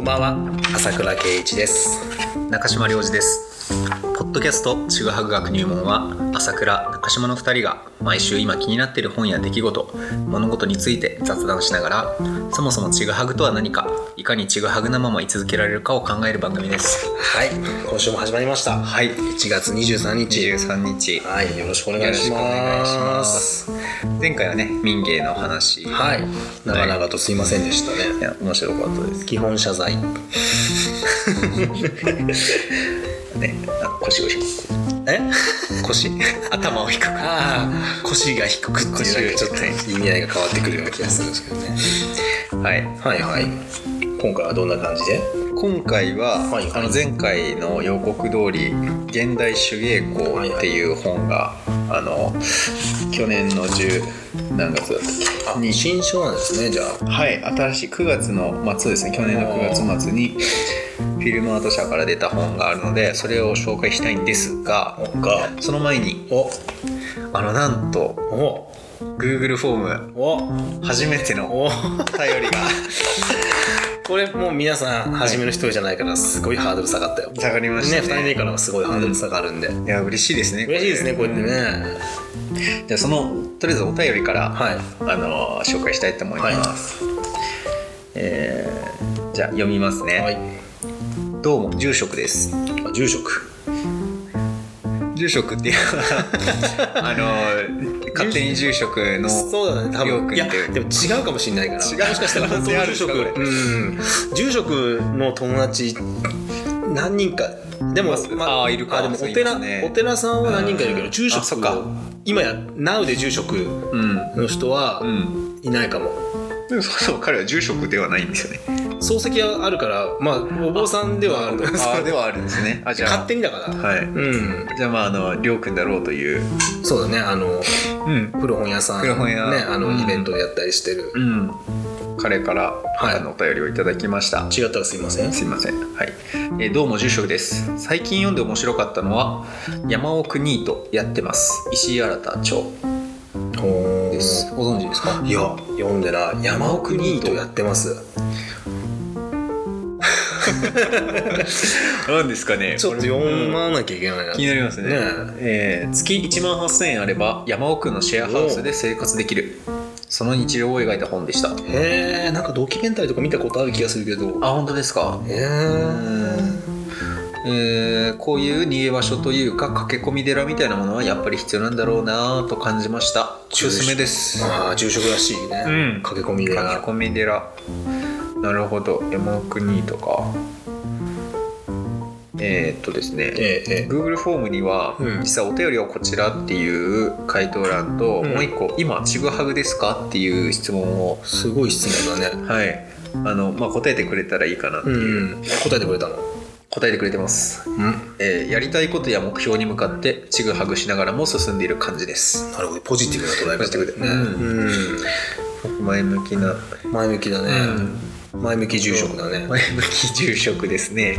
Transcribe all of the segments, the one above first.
こんばんは。朝倉圭一です。中島良二です。ポッドキャストちぐはぐ学入門は朝倉中島の2人が毎週今気になっている本や出来事物事について雑談しながらそもそもちぐはぐとは何かいかにちぐはぐなまま居続けられるかを考える番組です。はい。今週も始まりました。はい。1月23日。23日。はい。よろしくお願いしよろしくお願いしまます。前回はね民芸の話。はい。長々とすいませんでしたね、いや面白かったです。基本謝罪。ね。あの腰を低く。え？腰？頭を低く。ああ。腰が低くっていうちょっと意味合いが変わってくるような気がするんですけどね。はい。はいはい今回はどんな感じで？今回は、はいはい。あの前回の予告通り「現代手芸校」っていう本が、あの去年の10何月だったっけ？あ新書なんですねじゃあ。はい。新しい9月の末ですね。去年の9月末にフィルムアート社から出た本があるのでそれを紹介したいんですがが。その前にお。あのなんとお。Google フォームお。初めてのお。お便りが これもう皆さん初めの一人じゃないからすごいハードル下がったよ。下がりましたね。ね2人目からはすごいハードル下がるんで、いや嬉しいですね嬉しいですねこうやってね、じゃあそのとりあえずお便りから、はい。あの紹介したいと思います、えーじゃあ読みますね、はい。どうも住職です。あ住職住職っていう。あの勝手に住職のそうだね。多分いやでも違うかもしれないから。違う。もしかしたら本当に住職。うん。住職の友達何人かでも、ああいるか。あでもお寺、お寺さんは何人かいるけど、うん住職あそっか。今や Now で住職うん。の人はうん。いないかも、でもそうそう彼は住職ではないんですよね漱石はあるからまあお坊さんではあると思うんですあではあるんですねあじゃあ勝手にだから、はいうんじゃあまああのりょうくんだろうというそうだねあのうん古本屋さん古本屋ねあの、イベントでやったりしてるうん彼から、はいあのお便りをいただきました違ったらすいませんすいません。はい。えーどうも住職です。最近読んで面白かったのは山奥ニートやってます。石井新町でです。ご存知ですか？いや読んでな山奥ニートやってます なんですかね。ちょっと読まなきゃいけないな、気になりますね。ねえー月1万8000円あれば山奥のシェアハウスで生活できる。その日常を描いた本でした。へえんかドキュメンタリーとか見たことある気がするけどあ、本当ですか？へええーこういう逃げ場所というか駆け込み寺みたいなものはやっぱり必要なんだろうなと感じました。おすすめです。ああ住職らしいね、うん駆け込みで駆け込み寺なるほど。山奥にとか。えーっとですね、えええ Google フォームには、うん。実はお便りはこちらっていう回答欄と、うん。もう一個「今ちぐはぐですか?」っていう質問をえすごい質問だね。はい。あの、まあ、答えてくれたらいいかなってういう、ん。答えてくれたの？答えてくれてます、うん。えーやりたいことや目標に向かってちぐはぐしながらも進んでいる感じです。なるほど。ポジティブな捉え方。ポジティブで。ね、うん。前向きな、うん、前向きだね、前向き住職だね。前向き住職ですね。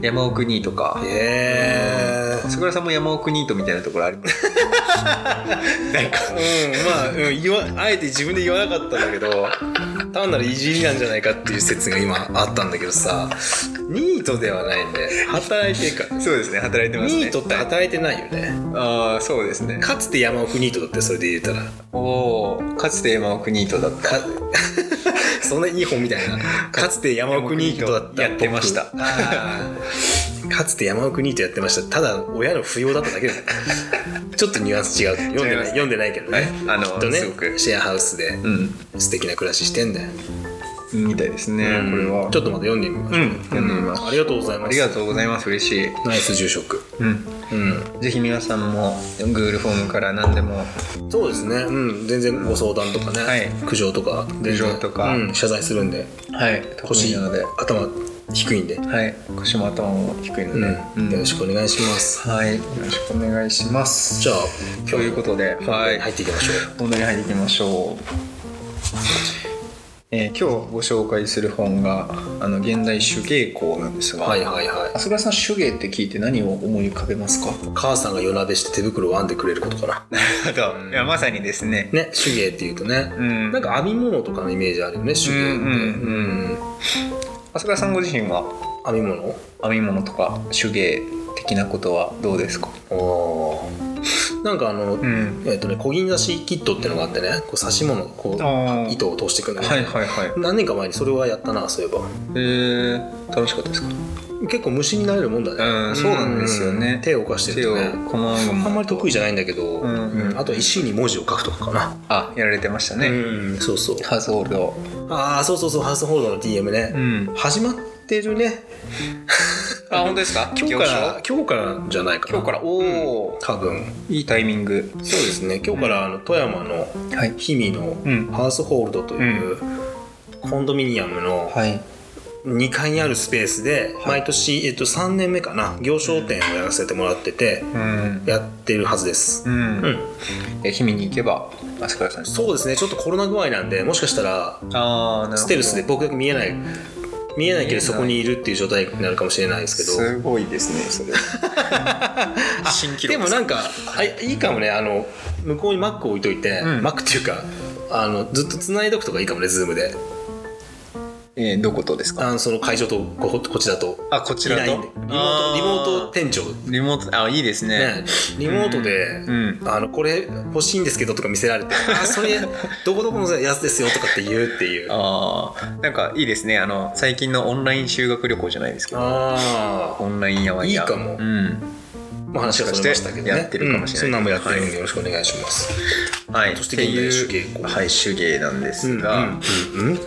山奥にとか。へえ菅原さんも山奥ニートみたいなところあります？なんかうんまあ、うん、言わあえて自分で言わなかったんだけど単なるいじりなんじゃないかっていう説が今あったんだけどさニートではないんで働いてるからそうですね働いてますね。ニートって働いてないよね。ああそうですね。かつて山奥ニートだってそれで言えたら。おおかつて山奥ニートだった。かそんないい本みたいな。かつて山奥ニートだったやってました。かつて山奥ニートやってました。ただ親の不要だっただけだ。ちょっとニュアンス違う。読んでない。違います読んでないけどね、はい。あのきっとねシェアハウスでうん。素敵な暮らししてんだよ、みたいですね、これは。ちょっとまた読んでみましょう、うん読んでみます。ありがとうございます。ありがとうございます。嬉しい。ナイス住職。うん。うん。ぜひ皆さんも Google フォームから何でも。そうですね。うん。全然ご相談とかね、はい。苦情とか苦情とか。うん、謝罪するんではい。腰なので。頭低いんで、はい。腰も頭も低いのうん。で、うん。よろしくお願いします。はい。よろしくお願いします。じゃあということではい。入っていきましょう。本題に入っていきましょう、えー今日ご紹介する本があの現代手芸校なんですが、はいはいはい。浅倉さん手芸って聞いて何を思い浮かべますか？母さんが夜なべして手袋を編んでくれることかな。いやまさにですね。ね手芸っていうとね、うん。なんか編み物とかのイメージあるよね手芸ってうん。うんうん。朝倉さんご自身は？編み物？編み物とか手芸的なことはどうですか？おーなんかあの、ん。えっ、とね小銀刺しキットっていうのがあってねこう刺し物こう糸を通していくんだけど、はいはいはい。何年か前にそれはやったなそういえば。えー、楽しかったですか？結構虫になれるもんだね。うんそうなんですよね。うん。手を動かしてるとね。あんまり得意じゃないんだけど、んうんうん。あとは石に文字を書くとかかな、あやられてましたね、うんそうそう。ハウスホールド。ああそうそうそうハウスホールドの DM ね、ん。始まってるね。あ本当ですか？今日から今日からじゃないかな。今日から？おお、多分。いいタイミング。そうですね。今日からあの富山のはい。氷見のうん。ハウスホールドというコンドミニアムのはい。2階にあるスペースで毎年、えっと、3年目かな行商店をやらせてもらっててうん。やってるはずです、うん、うん、え氷見に行けばそうですね。ちょっとコロナ具合なんでもしかしたらあステルスで僕だけ見えない見えないけどそこにいるっていう状態になるかもしれないですけど。すごいですねそれ。新記録でもなんかあいいかもねあの向こうに Mac 置いといて、うん。Mac っていうかあのずっと繋いどくとかいいかもね Zoom でえー、どことですか？あのその会場とここちだと。あこちらと？リモートリモート店長。リモートあいいですね。ね、リモートで、うん。あのこれ欲しいんですけどとか見せられて「あそれどこどこのやつですよ」とかって言うっていう。ああんかいいですね。あの最近のオンライン修学旅行じゃないですけど。あオンラインやわいいかも。うん。まあ話はそれましたけどね。やってるかもしれないうん。そんなんもやってるんでよろしくお願いします、はい。そして現代手芸工はい手芸なんですうんが、うんうん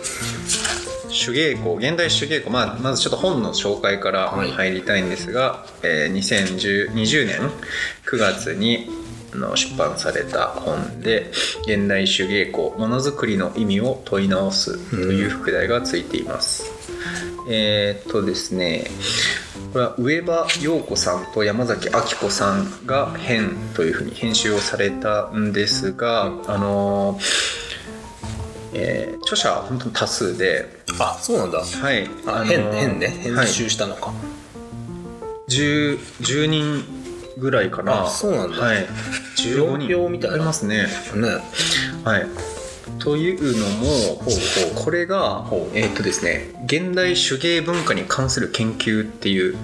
手芸工現代手芸工、まあ、まずちょっと本の紹介からはい。入りたいんですが、えー2020年9月にあの出版された本で「現代手芸工ものづくりの意味を問い直す」という副題がついています。えーっとですねこれは上場陽子さんと山崎明子さんが編というふうに編集をされたんですが、あのえー著者は本当に多数で、あそうなんだ。はい、あの変変ね。はい。編集したのか、10, 10人ぐらいかな。あそうなんだ。はい、15人。秒みたいな。ありますね。ね。はい。というのもこれがえーっとですね現代手芸文化に関する研究っていう、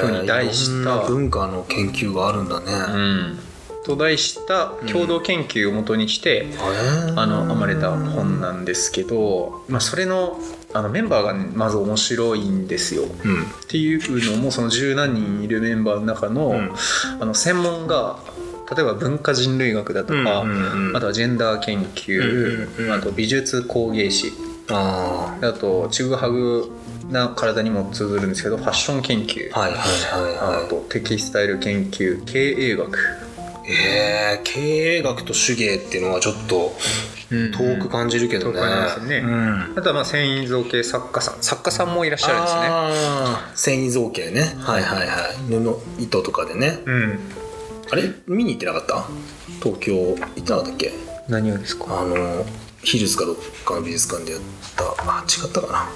ふうに題した。文化の研究があるんだね、うん、と題した共同研究をもとにして、へー。あの編まれた本なんですけど、まあ、それのあのメンバーがねまず面白いんですよ。うん。っていうのもその十何人いるメンバーの中の,、うん。あの専門が例えば文化人類学だとか、うんうんうん。あとはジェンダー研究、うんうんうんあと美術工芸士。ああとちぐはぐな体にも通ずるんですけどファッション研究、あはいはいはいはあとテキスタイル研究経営学、いえー、経営学と手芸っていうのはちょっと遠く感じるけどね、遠く感じますよね。うん。あとはまあ繊維造形作家さん。作家さんもいらっしゃるんですね。繊維造形ね。はいはいはい。布糸とかでね。うん。あれ？見に行ってなかった？東京行ってなかったっけ？何をですか？あのヒルズかどっかの美術館でやった。あ違ったかな。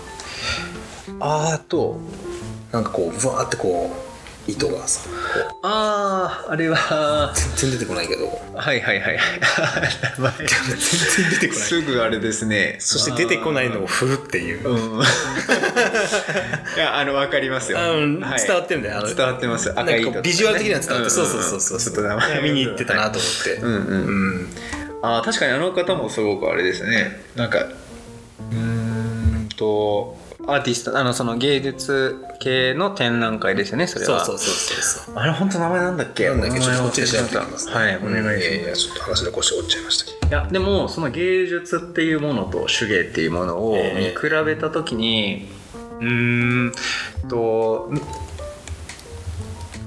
あーとなんかこうブワーってこう糸がさこあああれは。う全然出てこないけど。はいはいはい。全然出てこないすぐあれですね。そして出てこないのを振るっていう。うん。いやあの分かりますよ、あのはい。伝わってるんだよ伝わってます。なんかこうビジュアル的には伝わって、ん。そうそうそうそうちょっと名前。見に行ってたなと思って、うんうん、うん。あー確かにあの方もすごくあれですね。なんかうーんとアーティストあのその芸術系の展覧会ですよねそれは。そうそうそうそうあれ本当名前なんだっけ？なんだっけ？ちょっとこっちで調べてみみます、はいお願いします、いやいやちょっと話の腰折っちゃいましたいやでもその芸術っていうものと手芸っていうものを見比べた時に、うーんと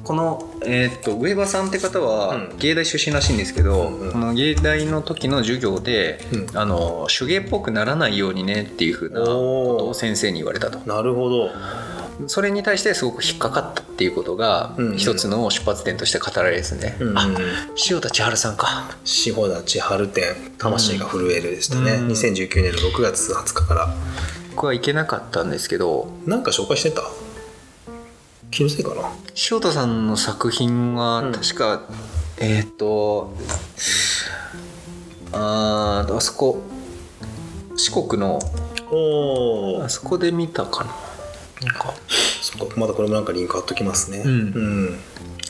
この、えーっと上場さんって方はうん。芸大出身らしいんですけど、うん。うん。この芸大の時の授業で、うん。あの手芸っぽくならないようにねっていうふうなことを先生に言われたと。なるほど。それに対してすごく引っかかったっていうことがうんうん。一つの出発点として語られるですね、うんあ塩田千春さんか。志保田千春展魂が震えるでしたね、うん。2019年の6月20日から。僕は行けなかったんですけどなんか紹介してた？気のせいかな。塩田さんの作品はうん。確か、えっ、とあーあそこ四国のおあそこで見たかな。なんかそっかまだこれもなんかリンク貼っときますね。うん。うん。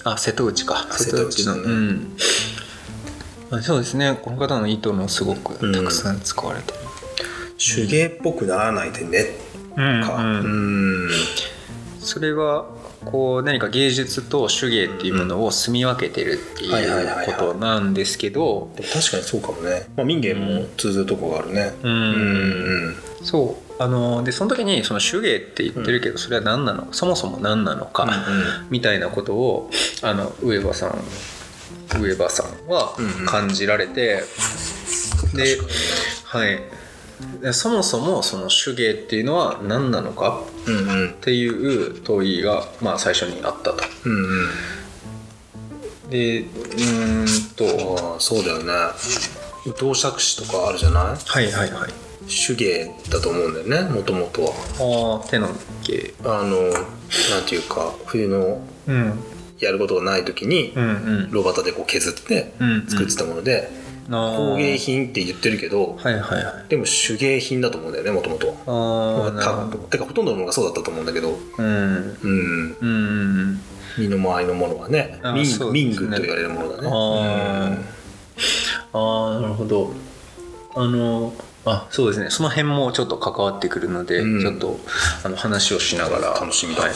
あ瀬戸内か。あ瀬戸内だね。うん。あそうですね。この方の糸のすごくたくさん使われてる、手芸っぽくならないでね。かうん。うん。それはこう何か芸術と手芸っていうものを住み分けてるってはいうことなんですけど確かにそうかもね、まあ、民芸も通ずるとこがあるね。うん。うんそう。あのでその時にその手芸って言ってるけどそれは何なの？そもそも何なのか、みたいなことをあの上場さん上場さんはうんうん。感じられて、で確かはい。でそもそもその手芸っていうのは何なのかうんうん。っていう問いが、まあ、最初にあったと。うんうん。でうーんとそうだよね。伊藤釈司とかあるじゃない？はいはいはい。手芸だと思うんだよねもともとは。ああ手の芸。あのなんていうか冬のうん。やることがない時にうんうん。炉端でこう削ってうん。作ってたもので、工芸品って言ってるけどはいはいはい。でも手芸品だと思うんだよねもともとああなるほど。てかほとんどのものがそうだったと思うんだけど。うん。うんうん身の回りのものはね。あ民そうですね。民具と言われるものだね。あああなるほど。あのあそうですね。その辺もちょっと関わってくるので、うん。ちょっとあの話をしながら。楽しみだ。はい、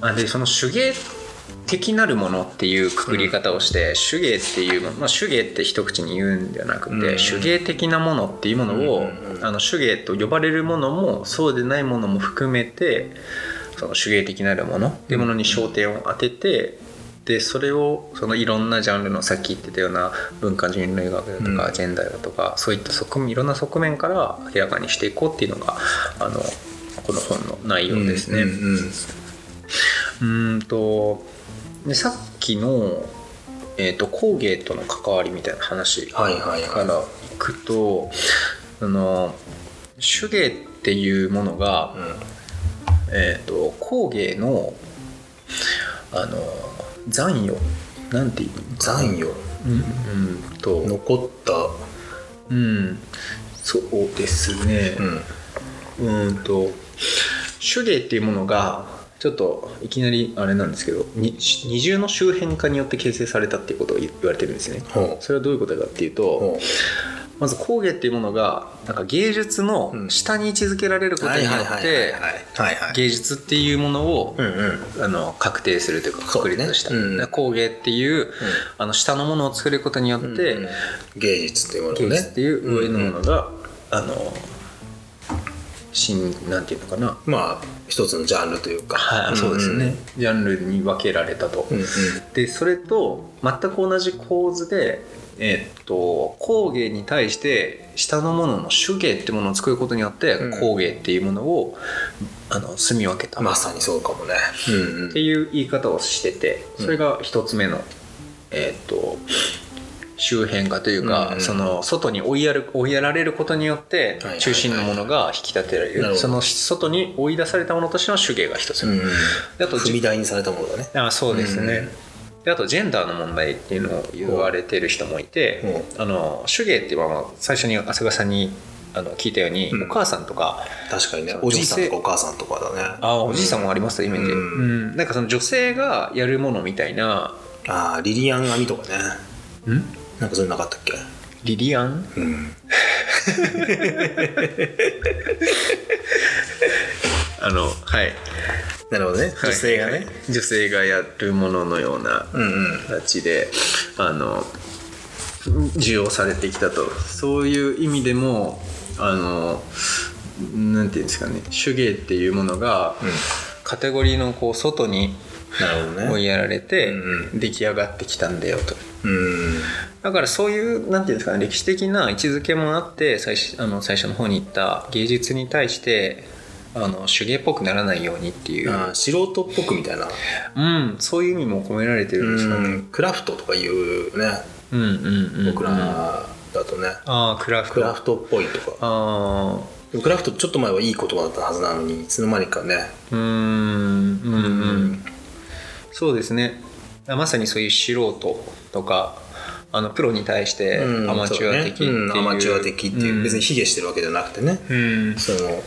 あでその手芸的なるものっていうくくり方をして、手芸っていうもの、まあ、手芸って一口に言うんではなくて、うん。手芸的なものっていうものを、あの手芸と呼ばれるものもそうでないものも含めてその手芸的なるものっていうものに焦点を当てて、でそれをそのいろんなジャンルのさっき言ってたような文化人類学だとか、うん。ジェンダーだとかそういった側面いろんな側面から明らかにしていこうっていうのがあのこの本の内容ですね。うんとでさっきの、えー、と工芸との関わりみたいな話はいはいはい。からいくとあの手芸っていうものが、えー、と工芸のあの残余。なんていうの？残余。うんうんと。残った。うん。そうですね。うん。うんと。手芸っていうものがちょっといきなりあれなんですけどに二重の周辺化によって形成されたっていうことを言われてるんですね。それはどういうことかっていうとまず工芸っていうものがなんか芸術の下に位置づけられることによって芸術っていうものをあの確定するというか確立した、うん。だから工芸っていう、あの下のものを作ることによって、うん芸術っていうものね。芸術っていう上のものが、あの新なんていうのかな。まあ一つのジャンルというか。はい、そうですね、ジャンルに分けられたと、うんうん。でそれと全く同じ構図でえーっと工芸に対して下のものの手芸ってものを作ることによって、うん。工芸っていうものをあの住み分けた、まさにそうかもね。うんうんっていう言い方をしててそれが一つ目の、えーっと周辺化というか、その外に追いやる追いやられることによって中心のものが引き立てられる、その外に追い出されたものとしての手芸が一つ。目、うんであと踏み台にされたものだね。あそうですね、であとジェンダーの問題っていうのを言われてる人もいて、あの手芸っていうのは最初に浅賀さんにあの聞いたように、うん。お母さんとか確かにね。おじいさんとかお母さんとかだね。あおじいさんもありますイメージ、ううん。んなんかその女性がやるものみたいな。ああリリアン編みとかね。ん？なんかそれなかったっけ？リリアン？うん。あのはい。なるほどね。女性がね、女性がやるもののようなうんうん。形であの需要されてきたと。そういう意味でもあのなんていうんですかね。手芸っていうものが、カテゴリーのこう外になるほどね。やられてうん出来上がってきたんだよと。うん。だからそういうなんていうんですかね歴史的な位置づけもあって最初あの最初の方に言った芸術に対してあの手芸っぽくならないようにっていう、素人っぽくみたいな、うん、そういう意味も込められてるんですよね。うんクラフトとかいうね。うんうん僕らだとね、ああクラフト。クラフトっぽいとか。あクラフトちょっと前はいい言葉だったはずなのにいつの間にかね。うーんうん。うんそうですね。あまさにそういう素人とかあのプロに対してうんアマチュア的っていう,、そうだねうんアマチュア的っていう、別に卑下してるわけじゃなくてね、うん。その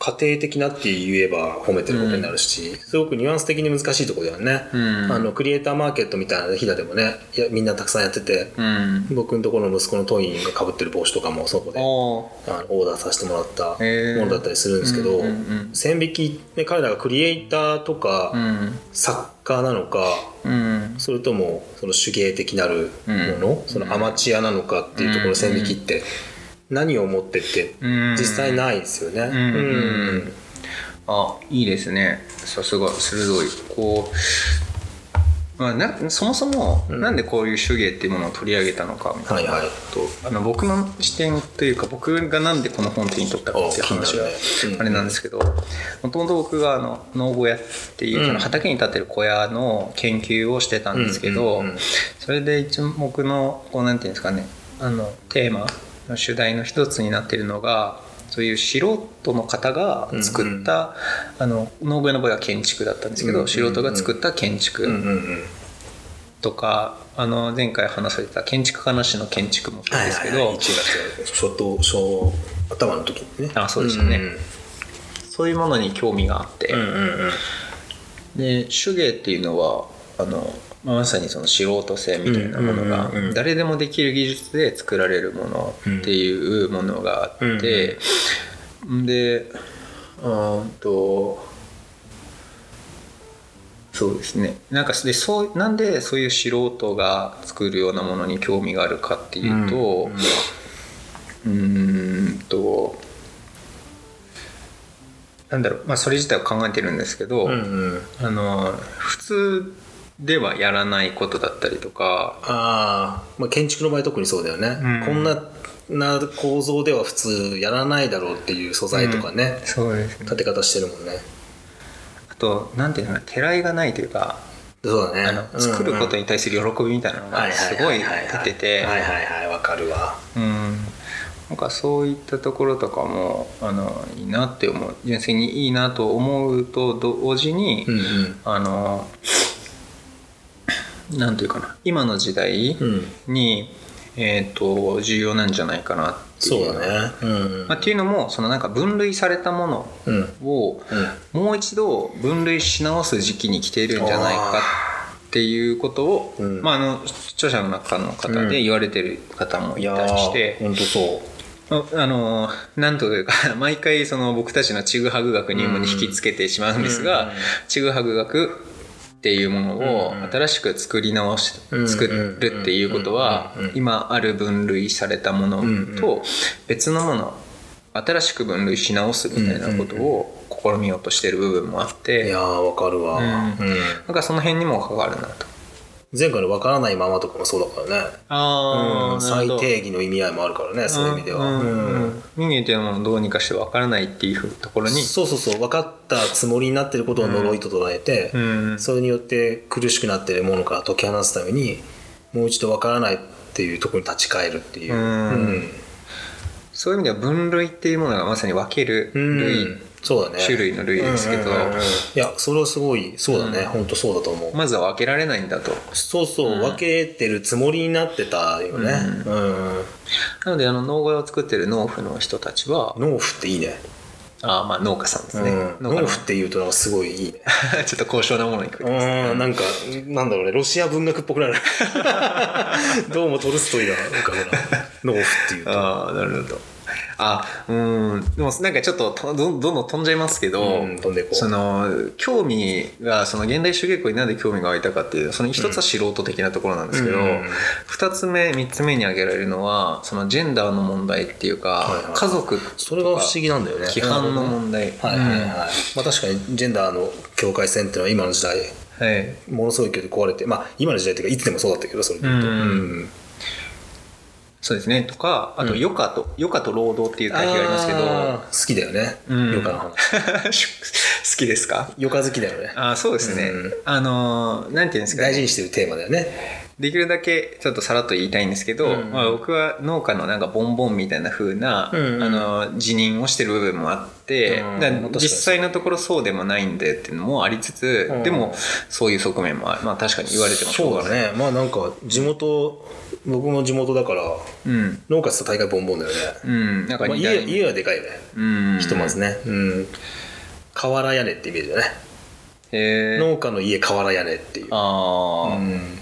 家庭的なって言えば褒めてることになるし、すごくニュアンス的に難しいところだよね、うん。あのクリエイターマーケットみたいな日だでもねいやみんなたくさんやってて、うん。僕のところの息子のトインがかぶってる帽子とかもそこであのオーダーさせてもらったものだったりするんですけど、うんうんうん。線引き、ね、彼らがクリエイターとか、うん。作家なのかうん。それともその手芸的なるもの、うん。そのアマチュアなのかっていうところの線引きって何をもってってうん。実際ないですよね。ん。うん。あいいですね。さすが鋭い。こう、まあ、なそもそもん。なんでこういう手芸っていうものを取り上げたのかみたいな。はいはい。とあの僕の視点というか僕がなんでこの本手に取ったかっていう話があれなんですけどもともと僕があの農小屋っていうその畑に立ってる小屋の研究をしてたんですけど、それで一目のこうなんていうんですかねあのテーマの主題の一つになっているのがそういう素人の方が作った、あの農具の場合は建築だったんですけど、うんうん素人が作った建うん築うんうん。とか、あの前回話された建築家なしの建築もそうですけど、はいはいはい。1月初頭初頭の時にね。あそうでしたね。ん。そういうものに興味があって、うんうんうん。で手芸っていうのはあのまあまさにその素人性みたいなものが誰でもできる技術で作られるものっていうものがあって、でうーん。とそうですね。なんかでそうなんでそういう素人が作るようなものに興味があるかっていうとうーんとなんだろう、まあ、それ自体を考えてるんですけど、うんうん。あの普通ではやらないことだったりとか。ああ、まあ、建築の場合特にそうだよね、うん。こんなな構造では普通やらないだろうっていう素材とかね、そうですね。立て方してるもんね。あとなんていうのかなてらいがないというかそうだね。あの作ることに対する喜びみたいなのがすごい出てて。はいはいはいわかるわうんなんかそういったところとかもあのいいなって思う純粋にいいなと思うと同時に、うんうんあのなんというかな。今の時代うんに、えー、と重要なんじゃないかなっていう。そうだね。うん。まあ、っていうのもそのなんか分類されたものうん。をもう一度分類し直す時期に来ているんじゃないかっていうことを、うん。まあ、あの著者の中の方で言われてる方もいたりして、本当そう。ああのなんというか 毎回その僕たちのちぐはぐ学入門に引きつけてしまうんですが、うん。ちぐはぐ学っていうものをうん新しく作り直し、うん作るっていうことはうん今ある分類されたものと別のもの新しく分類し直すみたいなことを試みようとしてる部分もあっいてやーわかるわ、なんかその辺にも関わるなと。前回のわからないままとかもそうだからね。あうん最定義の意味合いもあるからねそういう意味では、うん人間っていうものをどうにかして分からないっていうところに。そうそうそう分かったつもりになってることを呪いと捉えて、うん。それによって苦しくなってるものから解き放つためにもう一度分からないっていうところに立ち返るっていう、うん。そういう意味では分類っていうものがまさに分けるうん。類、そうだね。種類の類ですけど。うんうんうんうん。いやそれはすごいそうだね、本当そうだと思う、まずは分けられないんだと。そうそう、分けてるつもりになってたよね。うん、なのであの農小屋を作ってる農夫の人たちは農夫っていいね。あーまあ農家さんですね、うん、農夫っていうとなんかすごいいいね。ちょっと高尚なものにくうんなんかなんだろうね。ロシア文学っぽくなる。どうもトルストイが浮かぶな農夫っていうと。ああなるほどあうん。でもなんかちょっととどんどんどん飛んじゃいますけど、うん飛んでこう。その興味がその現代手芸工になんで興味が湧いたかっていうその一つは素人的なところなんですけど、うん。二つ目三つ目に挙げられるのはそのジェンダーの問題っていうか、はいはい家族それが不思議なんだよね。規範の問題、はいはいはい、まあ確かにジェンダーの境界線っていうのは今の時代うんはい。ものすごい勢いで壊れてまあ今の時代っていうかいつでもそうだったけどそれで言うと、うん。うんそうですね。とかあと余暇と、余暇と労働っていう対比がありますけど。好きだよね。うん。余暇の話。好きですか？余暇好きだよね。あそうですね、うん。あのなんていうんですか、ね、大事にしてるテーマだよね。できるだけちょっとさらっと言いたいんですけど、うん。まあ、僕は農家のなんかボンボンみたいな風な、あの辞任をしてる部分もあって、実際のところそうでもないんでっていうのもありつつ、うん。でもそういう側面もあまあ確かに言われてもそうだね。まあなんか地元僕も地元だからうん。農家と大会ボンボンだよね、うん。なんかまあ、家家はでかいよね、うん。ひとまずね。うん。瓦屋根ってイメージだね。へえ農家の家瓦屋根っていう。ああ、うん。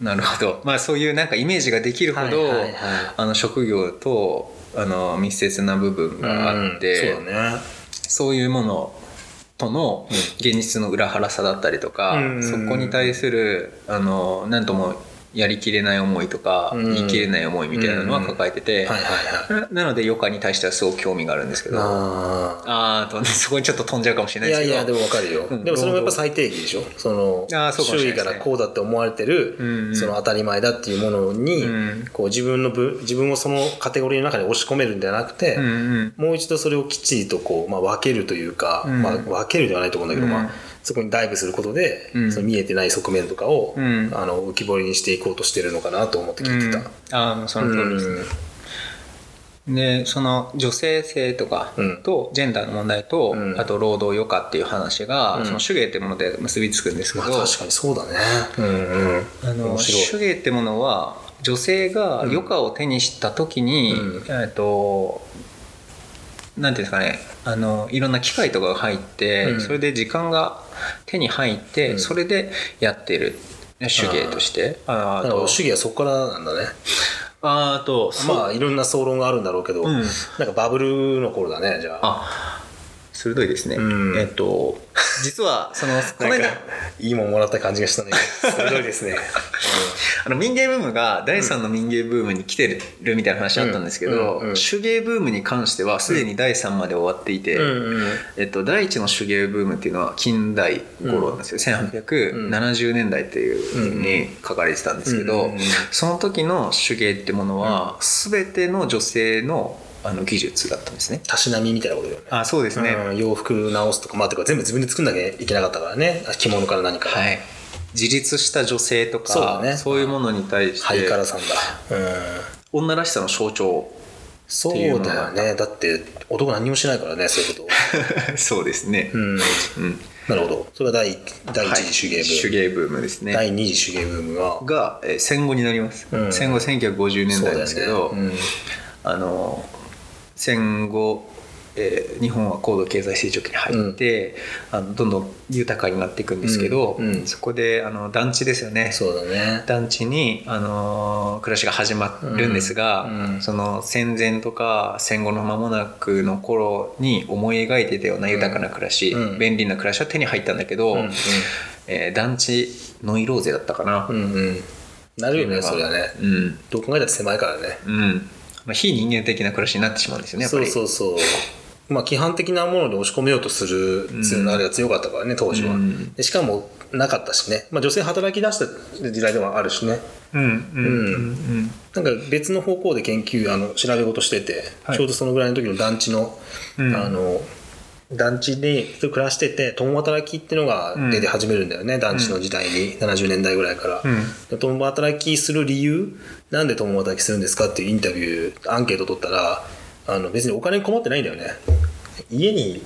なるほど。まあそういうなんかイメージができるほど、はいはいはい。あの職業とあの密接な部分があって、うん。そうだね。そういうものとの現実の裏腹さだったりとか、うん。そこに対するあの何ともやりきれない思いとか、うん。言い切れない思いみたいなのは抱えてて、な なので余暇に対してはすごく興味があるんですけどああと そこにちょっと飛んじゃうかもしれあないですけど。いやいやでもわかるよ、うん。でもそれもやっぱ最低限でしょ。そのあーそうかもし周囲からこうだって思われてる、うんその当たり前だっていうものに、うんこう自分のぶ自分をそのカテゴリーの中に押し込めるんではなくて、うんうん。もう一度それをきっちりとこう、まあ、分けるというか、うん。まあ、分けるではないと思うんだけど、うん。まあ、そこにダイブすることで、うん。その見えてない側面とかを、うん。あの浮き彫りにしていこうとしてるのかなと思って聞いてた。ああもうその通りですね、でその女性性とかうん。とジェンダーの問題と、うん。あと労働余暇っていう話が、うん。その手芸ってもので結びつくんですけまど、あ、確かにそうだね。うんうん、あの。手芸ってものは女性が余暇を手にした時に、うん。えっとなんていうんですかね。あのいろんな機械とかが入って、うん。それで時間が手に入って、うん。それでやってる。手芸として。ああだからと主義はそこからなんだね。ああとまあいろんな総論があるんだろうけど、うん。なんかバブルの頃だねじゃあ。あ鋭いですね、うん。えっと実はその この間いいもんもらった感じがしたね。鋭いですね。あの民芸ブームが第3の民芸ブームに来てるみたいな話あったんですけど、手芸ブームに関してはすでに第3まで終わっていて、えっと、第1の手芸ブームっていうのは近代頃なんですよ、1870年代っていうふうに書かれてたんですけど、その時の手芸ってものは全ての女性のあの技術だったんですね。たしなみみたいなことだよね。あそうですね、うん洋服直すとか、まあ、てか全部自分で作んなきゃいけなかったからね。着物から何から。はい、自立した女性とかそうだねそういうものに対してハイカラさんだ。うん。女らしさの象徴そうだよね。だって男何にもしないからね、そういうこと。そうですね、うん。うんなるほど。それが第第一次手芸ブーム。手芸ブームですね第二次手芸ブームが。が、えー戦後になります、うん戦後1950年代ですけど、そうだよねあの戦後、えー日本は高度経済成長期に入って、あのどんどん豊かになっていくんですけど、うんうんそこであの団地ですよねそうだね。団地に、あのー暮らしが始まるんですが、うんうんその戦前とか戦後の間もなくの頃に思い描いてたような豊かな暮らし、うん便利な暮らしは手に入ったんだけど、うんえー団地ノイローゼだったかな。うんうん。なるよね、それはね。うんどう考狭いからね。うんまあ、非人間的な暮らしになってしまうんですよねやっぱそうりそうそう。まあ、規範的なもので押し込めようとするあれが強かったからね、当時はうん。でしかも、なかったしね。まあ、女性働き出した時代でもあるしね。うんうんうんなんか別の方向で研究、あの、調べ事してて、はいちょうどそのぐらいの時の団地の、うんあの、団地で暮らしてて、共働きっていうのが出て始めるんだよね、団地の時代に、70年代ぐらいから。うん。で共働きする理由なんで共働きするんですかっていうインタビューアンケート取ったらあの別にお金に困ってないんだよね。家に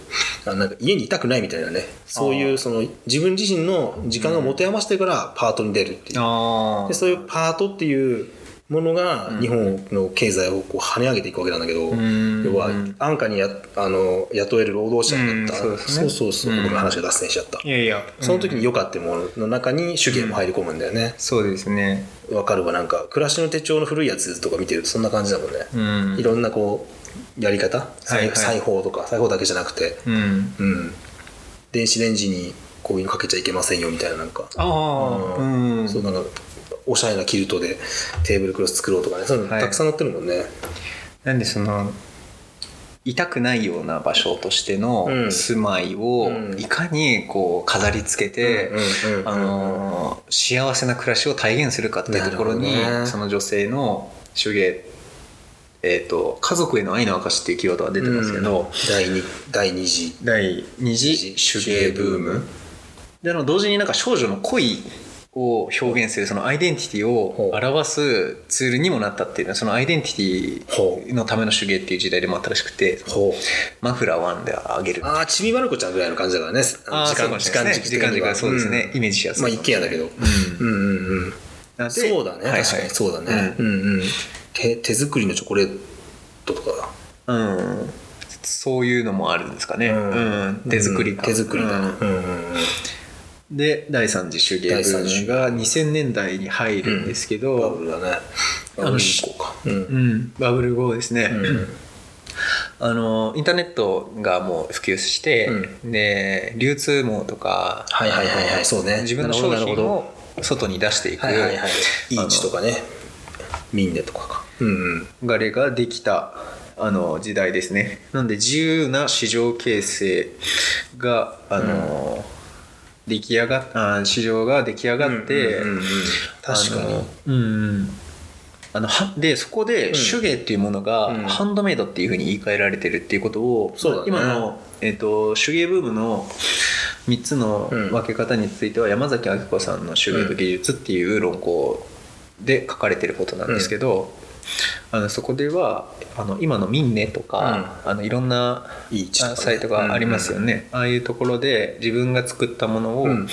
あなんか家にいたくないみたいなね。そういうその自分自身の時間が持て余してるからパートに出るっていう。あでそういうパートっていうものが日本の経済をこう跳ね上げていくわけなんだけど、ん。要は安価にやあの雇える労働者だった、うん。そうねそう。そうそう、ごめん話が脱線しちゃった、いやいや。その時に余暇ってものの中に手芸も入り込むんだよね、そうですね。わかるわ。なんか暮らしの手帳の古いやつとか見てるとそんな感じだもんね、うん。いろんなこうやり方？裁裁縫とか裁縫だけじゃなくて、うん。うん、電子レンジにこういうのかけちゃいけませんよみたいななんか、ああうん。そうなんかおしゃれなキルトでテーブルクロス作ろうとかね。そういうのはい。たくさん載ってるもんね、なんでその痛くないような場所としてのうん。住まいをうん。いかにこう飾り付けて幸せな暮らしを体現するかっていうところにねその女性の手芸えー、と家族への愛の証っていうキーワードが出てますけど、第二第二次第二次手芸ブーム。であの同時になんか少女の恋を表現するそのアイデンティティを表すツールにもなったっていうのはそのアイデンティテほィのための手芸っていう時代でもあったらしくてマフラーワンであげるああちびまる子ちゃんぐらいの感じだからね。あーそうかもしれないですね。時間軸がそうですね、イメージしやすい。まあ一軒家だけど、うん、うんうんうん。でそうだね、はいはい。確かにそうだね、うん、うん手手作りのチョコレートとかうん。そういうのもあるんですかね、だ、うん。手作り感。手作りだね、うんうんで第三次手芸ブームが2000年代に入るんですけバど、ブルだね。あのバブル以降か。うん。うんバブル後ですね、うん。あのインターネットがもう普及して、で流通網とか、はいはいはいはいそうね。自分の商品を外に出していく、はいはいはいイーチとかね。ミンネとかか。うんうん。がれができたあの時代ですね。なんで自由な市場形成があの、出来上がっあ市場が出来上がって、うんうんうんうん確かに。あのうんうん。あのはでそこで手芸っていうものがうん。ハンドメイドっていうふうに言い換えられてるっていうことを、そうだね。今の、えー、と手芸ブームの3つのうん。分け方については山崎明子さんの手芸と技術っていう論考で書かれてることなんですけど、あのそこではあの今のミンネとか、あのいろんなイーチとかね。あサイトがありますよね、ああいうところで自分が作ったものをうんうん。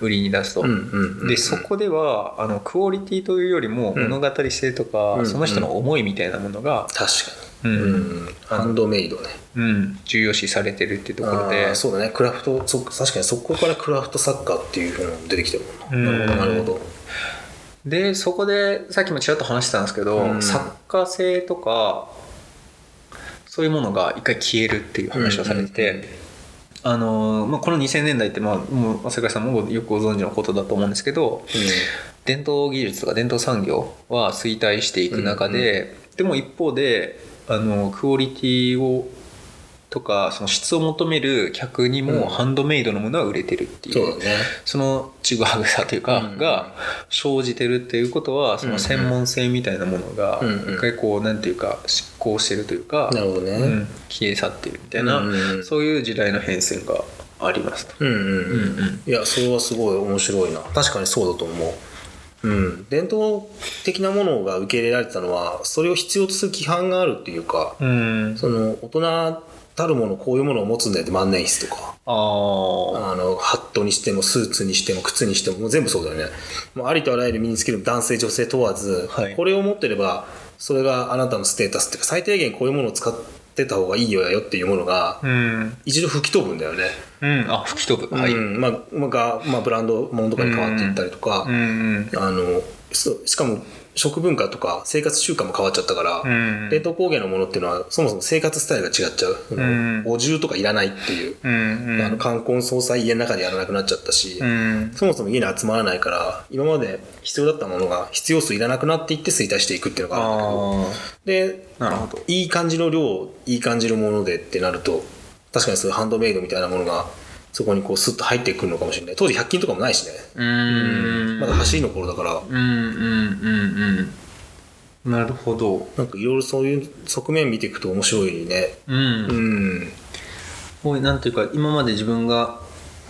売りに出すと。うんうんうんでそこではあのクオリティというよりもうん。物語性とか、うんその人の思いみたいなものが、確かに。うん。うん。ハンドメイドね。うん。重要視されてるっていうところあでーそうだね。クラフトそ確かにそこからクラフトサッカーっていうのも出てきてるもんな、うん。なるほどなるほどでそこでさっきもちらっと話してたんですけど、うん。作家性とかそういうものが一回消えるっていう話をされてて、うんうん。あのまあ、この2000年代って、まあ、もう朝倉さんもよくご存知のことだと思うんですけど伝統技術とか伝統産業は衰退していく中で、でも一方であのクオリティをとかその質を求める客にうん。もハンドメイドのものは売れてるっていう、そうだね。そのちぐはぐさというか、うん。が生じてるっていうことはその専門性みたいなものがうん。うん。一回こうなんていうか執行してるというか、なるほどね。うん。消え去ってるみたいな、うんうん。うんそういう時代の変遷がありますと。うんうん。うん、うんうん。いやそれはすごい面白いな。確かにそうだと思う。うん。伝統的なものが受け入れられてたのはそれを必要とする規範があるっていうか、うん、その大人たるものこういうものを持つんだよって万年筆とか。あのハットにしてもスーツにしても靴にしてももう全部そうだよね。もうありとあらゆる身につける男性女性問わず、はい。これを持ってればそれがあなたのステータスっていうか最低限こういうものを使ってた方がいいよやよっていうものがうん、一度吹き飛ぶんだよね、うん、あ吹き飛ぶ、はい、うんまあまあがまあ、ブランドものとかに変わっていったりとか、うん。うん。あのしかも食文化とか生活習慣も変わっちゃったから、うん。伝統工芸のものっていうのはそもそも生活スタイルが違っちゃう、うん。お重とかいらないっていう、うん。うん。あの冠婚葬祭家の中でやらなくなっちゃったし、うん。そもそも家に集まらないから今まで必要だったものが必要数いらなくなっていって衰退していくっていうのがあるんだけどあであなるほど。いい感じの量いい感じのものでってなると確かにそういうハンドメイドみたいなものがそこにこうスッと入ってくるのかもしれない。当時100均とかもないしね、うん。まだ走りの頃だから。うんうんうんうん。なるほど。なんかいろいろそういう側面見ていくと面白いね。うん、うん。こうなんていうか今まで自分が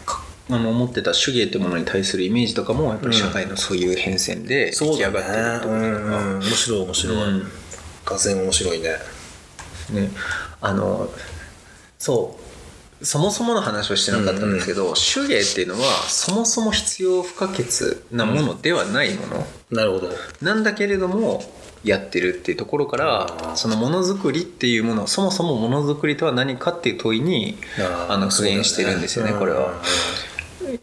かあの思ってた手芸ってものに対するイメージとかもやっぱり社会のそういう変遷で出来上がってるってことうなんのか。うん。面白い面白い、うん。面白いねね。あのそうそもそもの話をしてなかったんですけど、手芸っていうのはそもそも必要不可欠なものではないもの、なるほど。なんだけれどもやってるっていうところからそのものづくりっていうものそもそもものづくりとは何かっていう問いにあの復元してるんですよねこれは。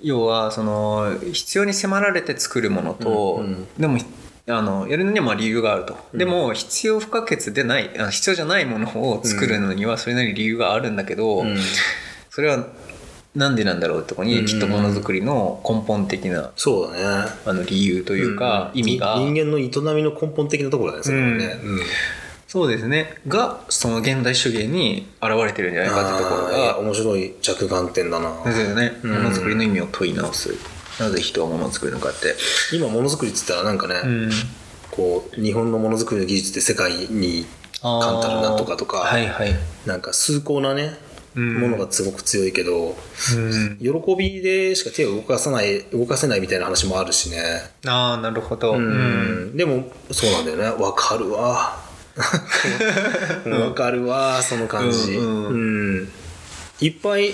要はその必要に迫られて作るものと、でもあのやるのにはまあ理由があると、でも必要不可欠でないあ必要じゃないものを作るのにはそれなりに理由があるんだけど、うんそれはなんでなんだろうってとこにきっとものづくりの根本的なそうだね。あの理由というか意味が、人間の営みの根本的なところだねそれはね、うん。そうですね。がその現代手芸に現れてるんじゃないかってところが面白い着眼点だな。ですよね。うん。ものづくりの意味を問い直す。なぜ人はものを作るのかって。今ものづくりって言ったらなんかね、うん。こう日本のものづくりの技術って世界にあー。カンタルなんとかとかはいはい、なんか崇高なねうんものがすごく強いけど、うん、喜びでしか手を動かさない動かせないみたいな話もあるしね。ああなるほど、うん、でもそうなんだよね。わかるわ。わかるわその感じ。うんうん。いっぱい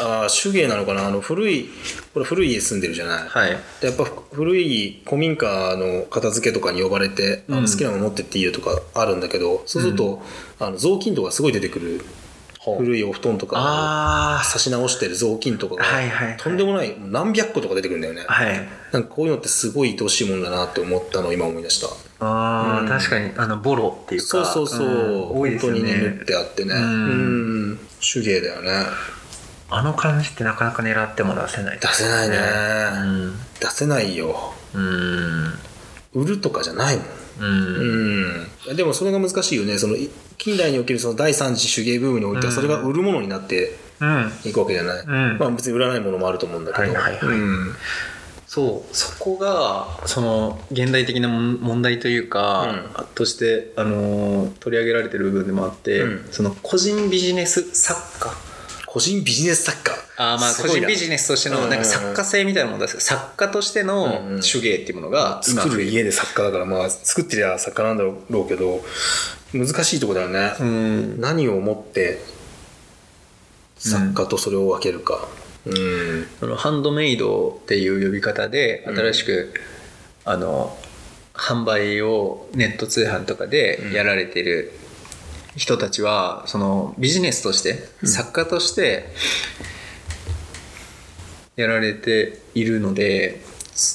あー手芸なのかな？あの古いこれ古い家住んでるじゃない、はい。でやっぱ古い古民家の片付けとかに呼ばれて、あのうん。好きなもの持ってっていいよとかあるんだけどそうすると、あの雑巾とかすごい出てくる古いお布団とかあ差し直してる雑巾とかが、はいはいはい。とんでもない何百個とか出てくるんだよね、あはい。なんかこういうのってすごい愛おしいもんだなって思ったのを今思い出した。ああ、うん。確かにあのボロっていうかそうそうそう、ん。多いですよ本当にねってあってね。ううんん。手芸だよね。あの感じってなかなか狙っても出せない。出せないね、うん。出せないよ。うん。売るとかじゃないもんうん。うん、でもそれが難しいよね。そのい近代におけるその第三次手芸ブームにおいてはうん。それが売るものになってうん。いくわけじゃない、うん。まあ別に売らないものもあると思うんだけど、はいはいはい。うん。そう。そこがその現代的な問題というか、として、あのー取り上げられてる部分でもあって、うん。その個人ビジネス作家個人ビジネス作家。あーまあ個人ビジネスとしてうんうん。うんのなんか作家性みたいなものです。作家としてうんのうん。手芸っていうものが今作る。家で作家だからまあ作ってりゃ作家なんだろうけど難しいとこだよね、うん。何をもって作家とそれを分けるか。うん。そのハンドメイドっていう呼び方でうん。新しく、あの販売をネット通販とかでやられてる人たちはそのビジネスとして、うん。作家としてやられているので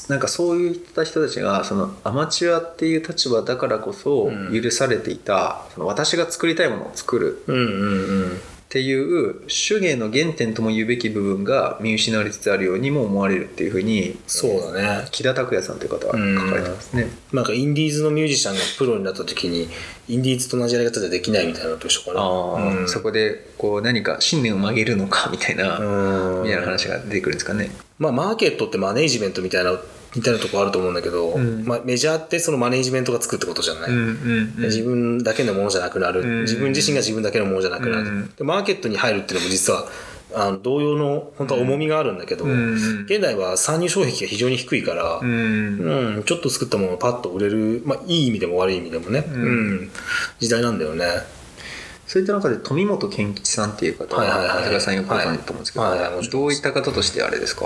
なんかそういった人たちがそのアマチュアっていう立場だからこそうん。許されていた、その私が作りたいものを作る。うんうんうんっていう手芸の原点とも言うべき部分が見失われつつあるようにも思われるっていうふうにそうだね。木田拓哉さんという方は書かれてますね。なんかインディーズのミュージシャンがプロになった時にインディーズと同じやり方でできないみたいなのと一緒かな。あーうん。そこでこう何か信念を曲げるのかみたいな、うん。みたいな話が出てくるんですかね。まあマーケットってマネージメントみたいな似たようなとこあると思うんだけど、うん。まあ、メジャーってそのマネージメントがつくってことじゃない、ん自分だけのものじゃなくなる、うん。自分自身が自分だけのものじゃなくなる、うん。でマーケットに入るっていうのも実はあの同様の本当は重みがあるんだけど、うん。現代は参入障壁が非常に低いから、うん。うん、ちょっと作ったものをパッと売れる、まあ、いい意味でも悪い意味でもね、うん。うん時代なんだよね。そういった中で富本健吉さんっていう方ははいはいはい。長谷川さんよくご存知だと思うんですけど、はいはいもちろん。どういった方としてあれですか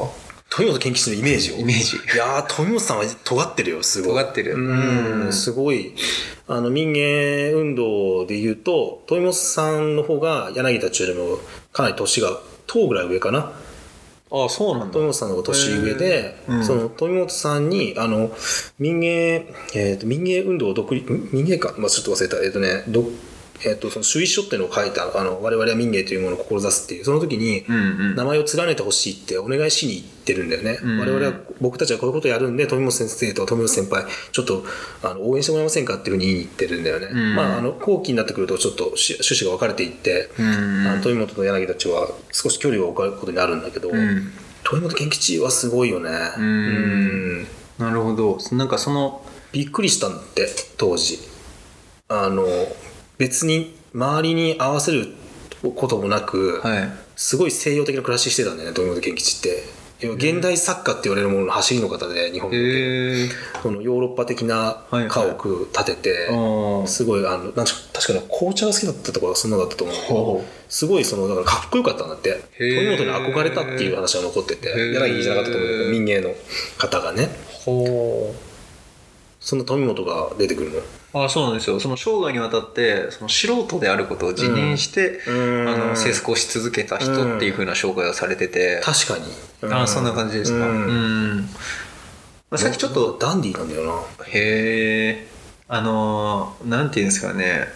富本健吉のイメージを。イメージ。いやー富本さんは尖ってるよすごい。尖ってる。うん。うん。すごい。あの民芸運動でいうと富本さんの方が柳田中よりもかなり年が10ぐらい上かな。ああそうなんだ。富本さんの方が年上で、うん。その富本さんにあの民芸、えー、と民芸運動を独立ん民芸か、まあ、ちょっと忘れた。えっ、とねどえー、とその主意書っていうのを書いたあの我々は民芸というものを志すっていうその時に、うんうん。名前を連ねてほしいってお願いしに行ってるんだよね、うん我々は僕たちはこういうことをやるんで富本先生と富本先輩ちょっとあの応援してもらえませんかっていうふうに言いに行ってるんだよね、うんまああの後期になってくるとちょっとし趣旨が分かれていって、うんあの富本と柳たちは少し距離を置かれることになるんだけど、うん。富本健吉はすごいよね。うん。うん。なるほど。なんかそのびっくりしたんだって当時。あの別に周りに合わせることもなく、はい。すごい西洋的な暮らししてたんだよね富本健吉って。現代作家って言われるものの走りの方で日本におけるへえそのヨーロッパ的なはい家屋を建てて、あすごいあのなんか確かね紅茶が好きだったところがそんなだったと思うけどほすごいそのだからかっこよかったんだって。富本に憧れたっていう話が残ってて柳じゃなかったと思うけど民芸の方がね。ほその富本が出てくるの？あそうなんですよ。その生涯にわたってその素人であることを自認して、うん。あの制服をし続けた人っていうふうな紹介をされてて、確かに。あそんな感じですか。ううん。ん、まあ、さっきちょっとダンディーなんだよな。へえあのなんていうんですかね。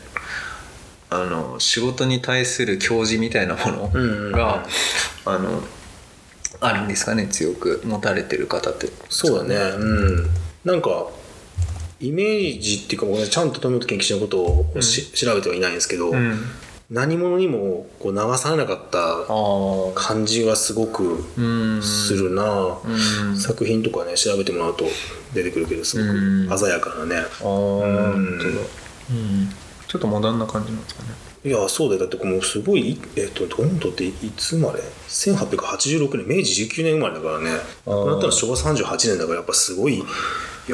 あの仕事に対する教示みたいなものうんが、あのあるんですかね。強く持たれてる方って。そうだね。うん。なんかイメージっていうか僕ねちゃんと富本健吉のことをし、調べてはいないんですけど、うん。何者にもこう流されなかった感じがすごくうんするな、うん。作品とかね調べてもらうと出てくるけどすごうん。く鮮やかなね、ちょっとモダンな感じなんですかね。いやそうだよ。だってもうすごいいえっと富本っていつ生まれ1886年明治19年生まれだからね。亡くなったのは昭和38年だからやっぱすごいよ、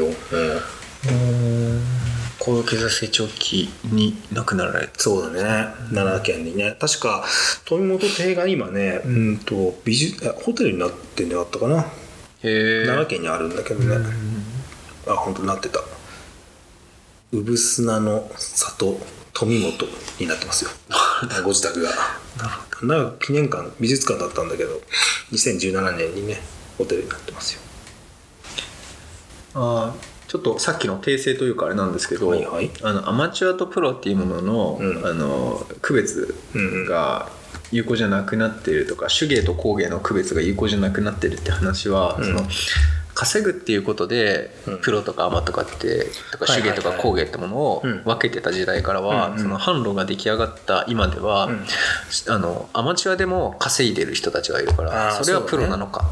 うん高度経済成長期に亡くなられた。そうだね。奈良県にね。確か富本邸が今ねうんと美術あホテルになってんじゃなかったかな。へえ。奈良県にあるんだけどね。あ本当なってた。産砂の里富本になってますよ。ご自宅が。奈良記念館美術館だったんだけど2017年にねホテルになってますよ。あーちょっとさっきの訂正というかあれなんですけど、はいはい。あのアマチュアとプロっていうものの,、うん。あの区別が有効じゃなくなっているとか手芸と工芸の区別が有効じゃなくなってるって話は、うん。その稼ぐっていうことで、うん。プロとかアマとかってとか手芸とか工芸ってものをうん。分けてた時代からは、うんうん。その販路が出来上がった今では、うん。あのアマチュアでも稼いでる人たちがいるからそれはプロなのか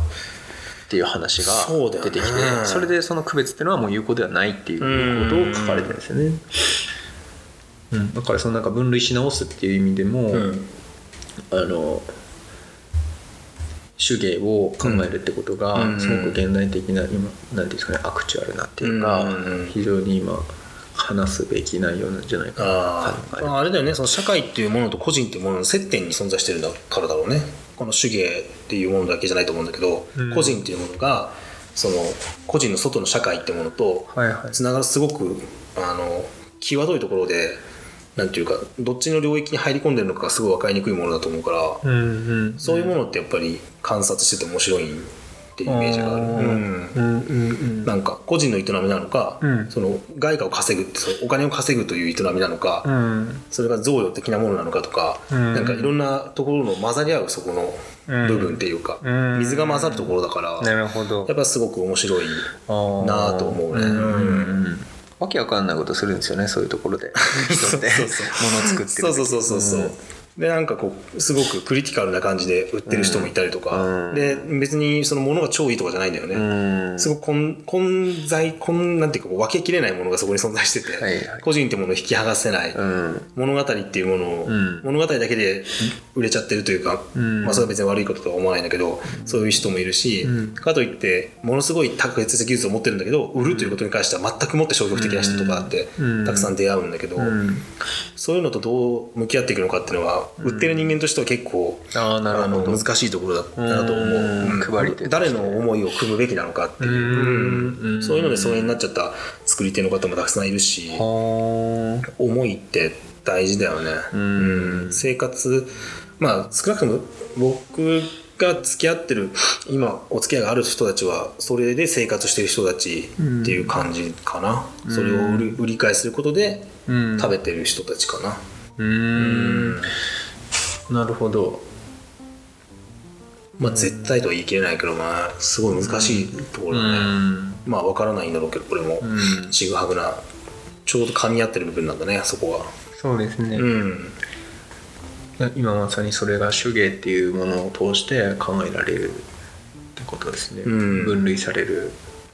っていう話が出てきてそれでその区別っていうのはもう有効ではないっていうことを書かれてるんですよね。うん、だからそのなんか分類し直すっていう意味でも、うん。あの手芸を考えるってことがうん。すごく現代的な今なんていうんですかねアクチュアルなっていうか、うん非常に今話すべき内容なんじゃないかなああれだよね。その社会っていうものと個人っていうものの接点に存在してるんだからだろうねこの手芸っていうものだけじゃないと思うんだけど、うん。個人っていうものがその個人の外の社会ってものとつながるすごくあの際どいところでなんていうかどっちの領域に入り込んでるのかがすごい分かりにくいものだと思うから、うんうんそういうものってやっぱり観察してて面白いっていうイメージがある、うん。うんうんうん。なんか個人の営みなのか、うん。その外貨を稼ぐってそのお金を稼ぐという営みなのか、うん。それが贈与的なものなのかとか、うん。なんかいろんなところの混ざり合うそこの部分っていうか、うん。水が混ざるところだから、なるほど。やっぱすごく面白いなあと思うね。んうんわけわかんないことするんですよねそういうところで。人って。そうそう物を作ってるそうそうそうそうそう、でなんかこうすごくクリティカルな感じで売ってる人もいたりとか、うん。で別にそのものが超いいとかじゃないんだよね、うん。すごく混混在混なんていうかこう分けきれないものがそこに存在してて、はいはい。個人ってものを引き剥がせない、うん。物語っていうものを、うん。物語だけで売れちゃってるというか、ん。まあ、それは別に悪いこととは思わないんだけど、そういう人もいるし、うん。かといってものすごい卓越した技術を持ってるんだけど売るということに関しては全くもって消極的な人とかってうん。たくさん出会うんだけど、うんそういうのとどう向き合っていくのかっていうのは、売ってる人間としては結構ああなるほど。難しいところだなと思う、うんうん。配誰の思いを組むべきなのかっていう、うん。うん。そういうので疎遠になっちゃった作り手の方もたくさんいるし、は思いって大事だよね、うん。うん。生活まあ少なくとも僕が付き合ってる今お付き合いがある人たちはそれで生活してる人たちっていう感じかな、それを売り買いすることでうん食べてる人たちかな、うーん。なるほど。まあ絶対とは言い切れないけどまあすごい難しいとこうろだね、ん。まあ分からないんだろうけどこれもうん。ちぐはぐなちょうど噛み合ってる部分なんだねそこは。そうですね、うん。今まさにそれが手芸っていうものを通して考えられるってことですね、うん。分類される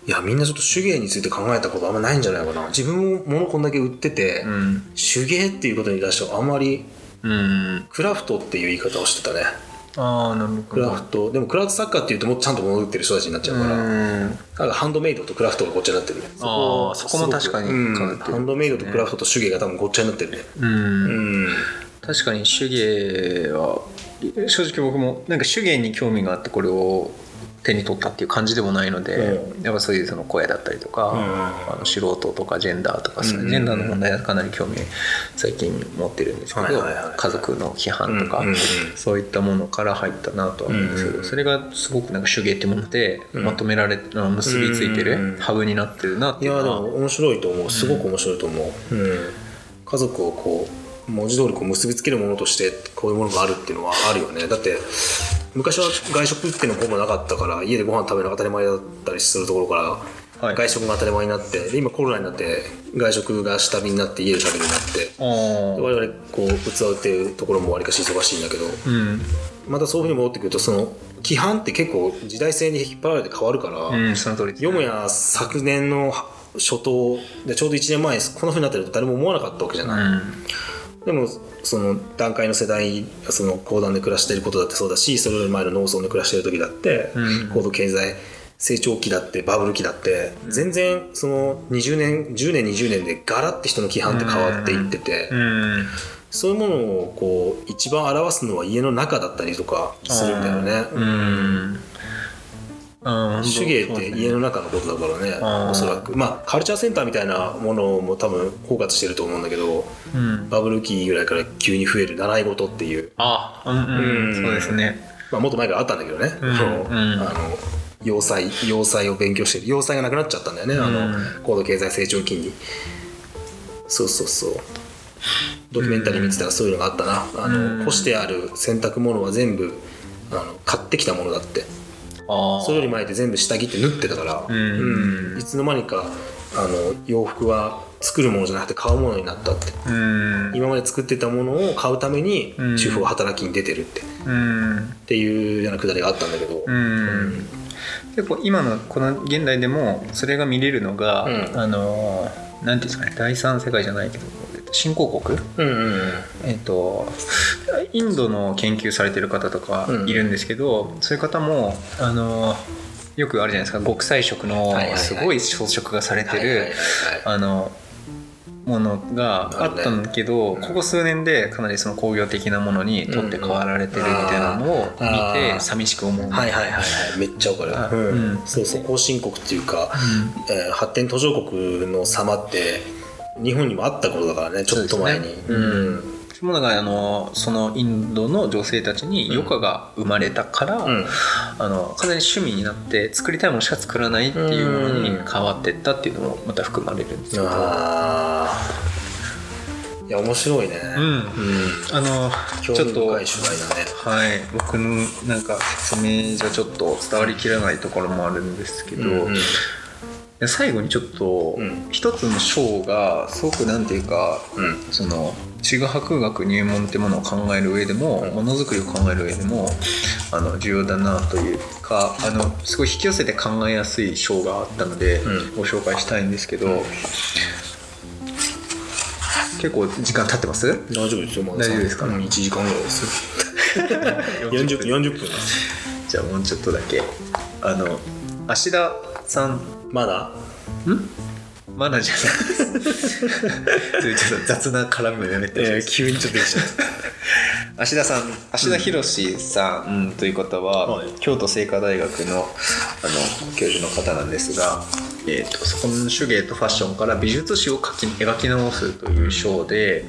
いやみんなちょっと手芸について考えたことあんまないんじゃないかな。自分も物こんだけ売ってて、うん。手芸っていうことに関してはあんまりうん。クラフトっていう言い方をしてたね。ああなるほど。クラフト。でもクラフトサッカーっていうともっとちゃんと物売ってる人たちになっちゃうから、うん。なんかハンドメイドとクラフトがごっちゃになってるね。あーそこも確かにうん。ハンドメイドとクラフトと手芸が多分ごっちゃになってるね。うん。うん。確かに手芸は正直僕もなんか手芸に興味があってこれを手に取ったっていう感じでもないので、うやっぱそういうその声だったりとか、ん。あの素人とかジェンダーとかそういううん。ジェンダーの問題はかなり興味最近持ってるんですけど、家族の規範とか、うんうんうん。そういったものから入ったなとは思うんですけど、うんうんそれがすごくなんか手芸ってものでうん。まとめられ、あの結びついてうんうんうん。るハブになってるなっていいうのは。やでも面白いと思う。すごく面白いと思う、うん。家族をこう文字通りこう結びつけるものとしてこういうものがあるっていうのはあるよね。だって昔は外食っていうのもほぼなかったから家でご飯食べるのが当たり前だったりするところから、はい。外食が当たり前になってで今コロナになって外食が下火になって家で食べるようになってあ我々こう器を売ってるところもわりかし忙しいんだけどーうんまたそういうふうに戻ってくるとその規範って結構時代性に引っ張られて変わるから、うんその通りよもや昨年の初頭でちょうど1年前こんなふうになってると誰も思わなかったわけじゃない、うんでもその段階の世代その高段で暮らしていることだってそうだしそれより前の農村で暮らしている時だって、うん。高度経済成長期だってバブル期だって全然その20年10年20年でガラッて人の規範って変わっていってて、うん。そういうものをこう一番表すのは家の中だったりとかするんだよね。うん。あ手芸って家の中のことだからねあーおそらく。まあカルチャーセンターみたいなものも多分包括してると思うんだけどうん。バブル期ぐらいから急に増える習い事っていう、あうんうん、うん。そうですね。まあ、もっと前からあったんだけどね、うんあの要塞要塞を勉強してる。要塞がなくなっちゃったんだよね、あのうん高度経済成長期に。そうそうそう。ドキュメンタリー見てたらそういうのがあったな。あの、うん。干してある洗濯物は全部あの買ってきたものだって。あそれより前で全部下着って縫ってたから、うん。うん。いつの間にかあの洋服は作るものじゃなくて買うものになったって。うん。今まで作ってたものを買うためにうん。主婦は働きに出てるって,、っうん。ていうようなくだりがあったんだけど、うん。結構今のこの現代でもそれが見れるのが、うん。あのなんていうんですかね第三世界じゃないけど新興国？うんうんうん。えっとインドの研究されてる方とかいるんですけど、そういう方もあのよくあるじゃないですか。極彩色のすごい装飾がされてるあのものがあったんだけど、うん。ここ数年でかなりその工業的なものに取って代わられてるみたいなのを見て寂しく思う。はいはいはいはい。めっちゃわかる、あうん。うん。そうそう。後進国っていうか、うん。えー発展途上国の様って日本にもあったことだからねちょっと前に。ねうん。もうだからあのそのインドの女性たちに余暇が生まれたから、うん。あの完全に趣味になって作りたいものしか作らないっていうものに変わってったっていうのもまた含まれるんですけど、いや面白いね。うん。うん。あの興ちょっと味深い取材だね。はい。僕のなんか説明じゃちょっと伝わりきらないところもあるんですけど、うんうん。で最後にちょっとうん。一つの章がすごくなんていうかうん。その地画博学入門ってものを考える上でもうん。ものづくりを考える上でもあの重要だなというかあのすごい引き寄せて考えやすい章があったので、うん。ご紹介したいんですけど、うん結構時間経ってます？大丈夫ですよまだ。大丈夫ですか？うん1時間ぐらいです。よ40分。40分じゃあもうちょっとだけ。あの芦田さんまだ？ん？まだじゃない。そ れちょっと雑な絡みもやめて。ほしいです急にちょっとできちゃっ 芦田さん芦田博さんという方は、はい。京都精華大学のあの教授の方なんですが、えー、とそこの手芸とファッションから美術史を描き描き直すという章で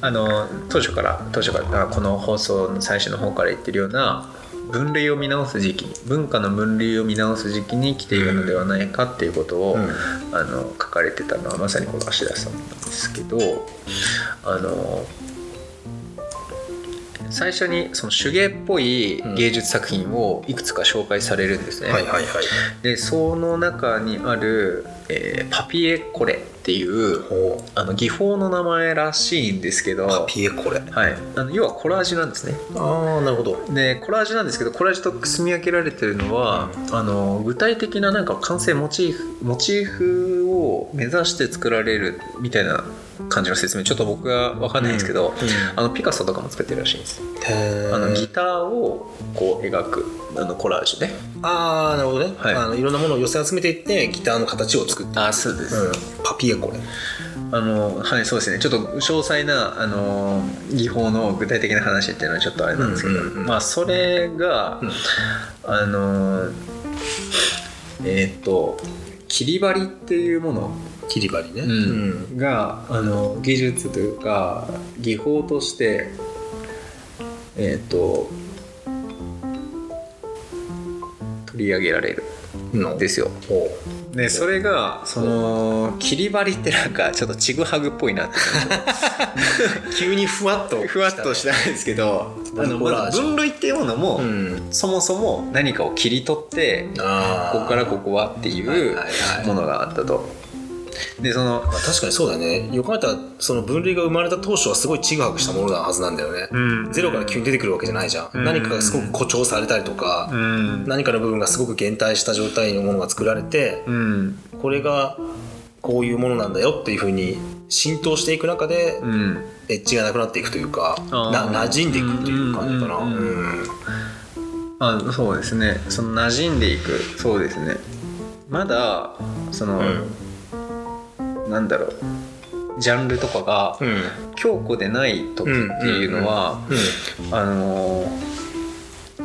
あの当初から当初からあこの放送の最初の方から言ってるような分類を見直す時期に文化の分類を見直す時期に来ているのではないかっていうことを、うん。あの書かれてたのはまさにこの芦田さんなんですけどあの最初にその手芸っぽい芸術作品をいくつか紹介されるんですね。でその中にある、えーパピエコレっていうほう。あの技法の名前らしいんですけど、パピエこれはい、あの要はコラージュなんですね。ああなるほど。でコラージュなんですけどコラージュと住み分けられてるのは、あの具体的ななんか完成モチーフモチーフを目指して作られるみたいな感じの説明。ちょっと僕は分かんないんですけど、あのピカソとかも作ってるらしいんです。あのギーターをこう描くあのコラージュね。あーなるほどね、はい。あのいろんなものを寄せ集めていってギターの形を作ってあそうです、うん、パピエこれあのはいそうですね。ちょっと詳細なあの技法の具体的な話っていうのはちょっとあれなんですけど、うんうんうんまあそれが、うん。あのえーっと切り張りっていうもの？切り張りね、うん。があの技術というか技法としてえーっと取り上げられる。うんの。んですよ。それがその切り張りってなんかちょっとちぐはぐっぽいなって。う 急にふわっとふわっとしたんですけどあのまず分類っていうものも、うん。そもそも何かを切り取ってここからここはっていはいうものがあったと。でそのまあ、確かにそうだね。よく考えたらその分類が生まれた当初はすごいちぐはぐしたものなはずなんだよね、うん。ゼロから急に出てくるわけじゃないじゃん、うん。何かがすごく誇張されたりとか、うん。何かの部分がすごく減退した状態のものが作られて、うん。これがこういうものなんだよっていうふうに浸透していく中で、うん。エッジがなくなっていくというかな馴染んでいくっていう感じかな。うんうんうんうん。あそうですね。その馴染んでいく。そうですね。まだその、なんだろう。ジャンルとかがうん強固でない時っていうのは、うん。あのー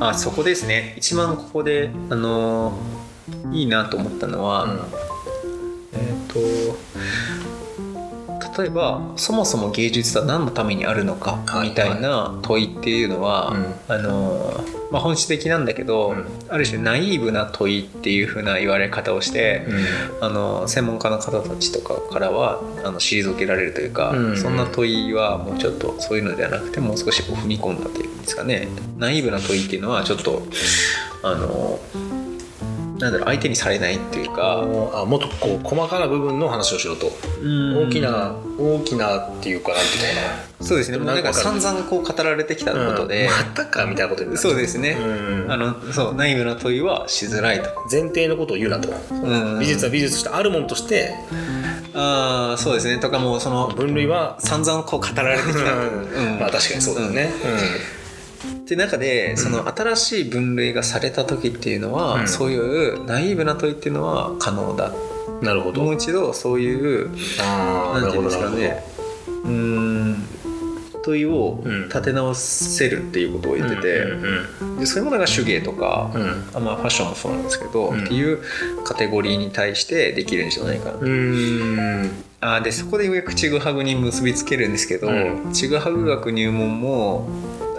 あそこですね。一番ここであのーいいなと思ったのは、えっ、と例えばそもそも芸術は何のためにあるのかはい。みたいな問いっていうのは、うん。あのーまあ、本質的なんだけど、うん。ある種ナイーブな問いっていう風な言われ方をして、うん。あの専門家の方たちとかからはあの退けられるというか、うん。そんな問いはもうちょっとそういうのではなくてもう少し踏み込んだというんですかね。ナイーブな問いっていうのはちょっとあのなんだろう相手にされないっていうかあもっとこう細かな部分の話をしろと。大きな大きなっていうかなんていうのかそうですね。なんか散々こう語られてきたなことで、うん。またかみたいなことになる。そうですね、うん。あのそうナイーブな問いはしづらいと。前提のことを言うなと。うん。美術は美術としてあるものとして。ああそうですね。とかもうその分類は散々こう語られてきた、うん。まあ確かにそうだよねって中でその新しい分類がされた時っていうのは、うん。そういうナイーブな問いっていうのは可能だ。うんなるほど。もう一度そういうああなていうんですかね。うーん問いをうん。立て直せるっていうことを言ってて、うんでそういうものが手芸とか、うん。あまあ、ファッションもそうなんですけど、うん。っていうカテゴリーに対してできるんじゃないかな、あーでそこでようやくちぐはぐに結びつけるんですけど、うん。ちぐはぐ学入門も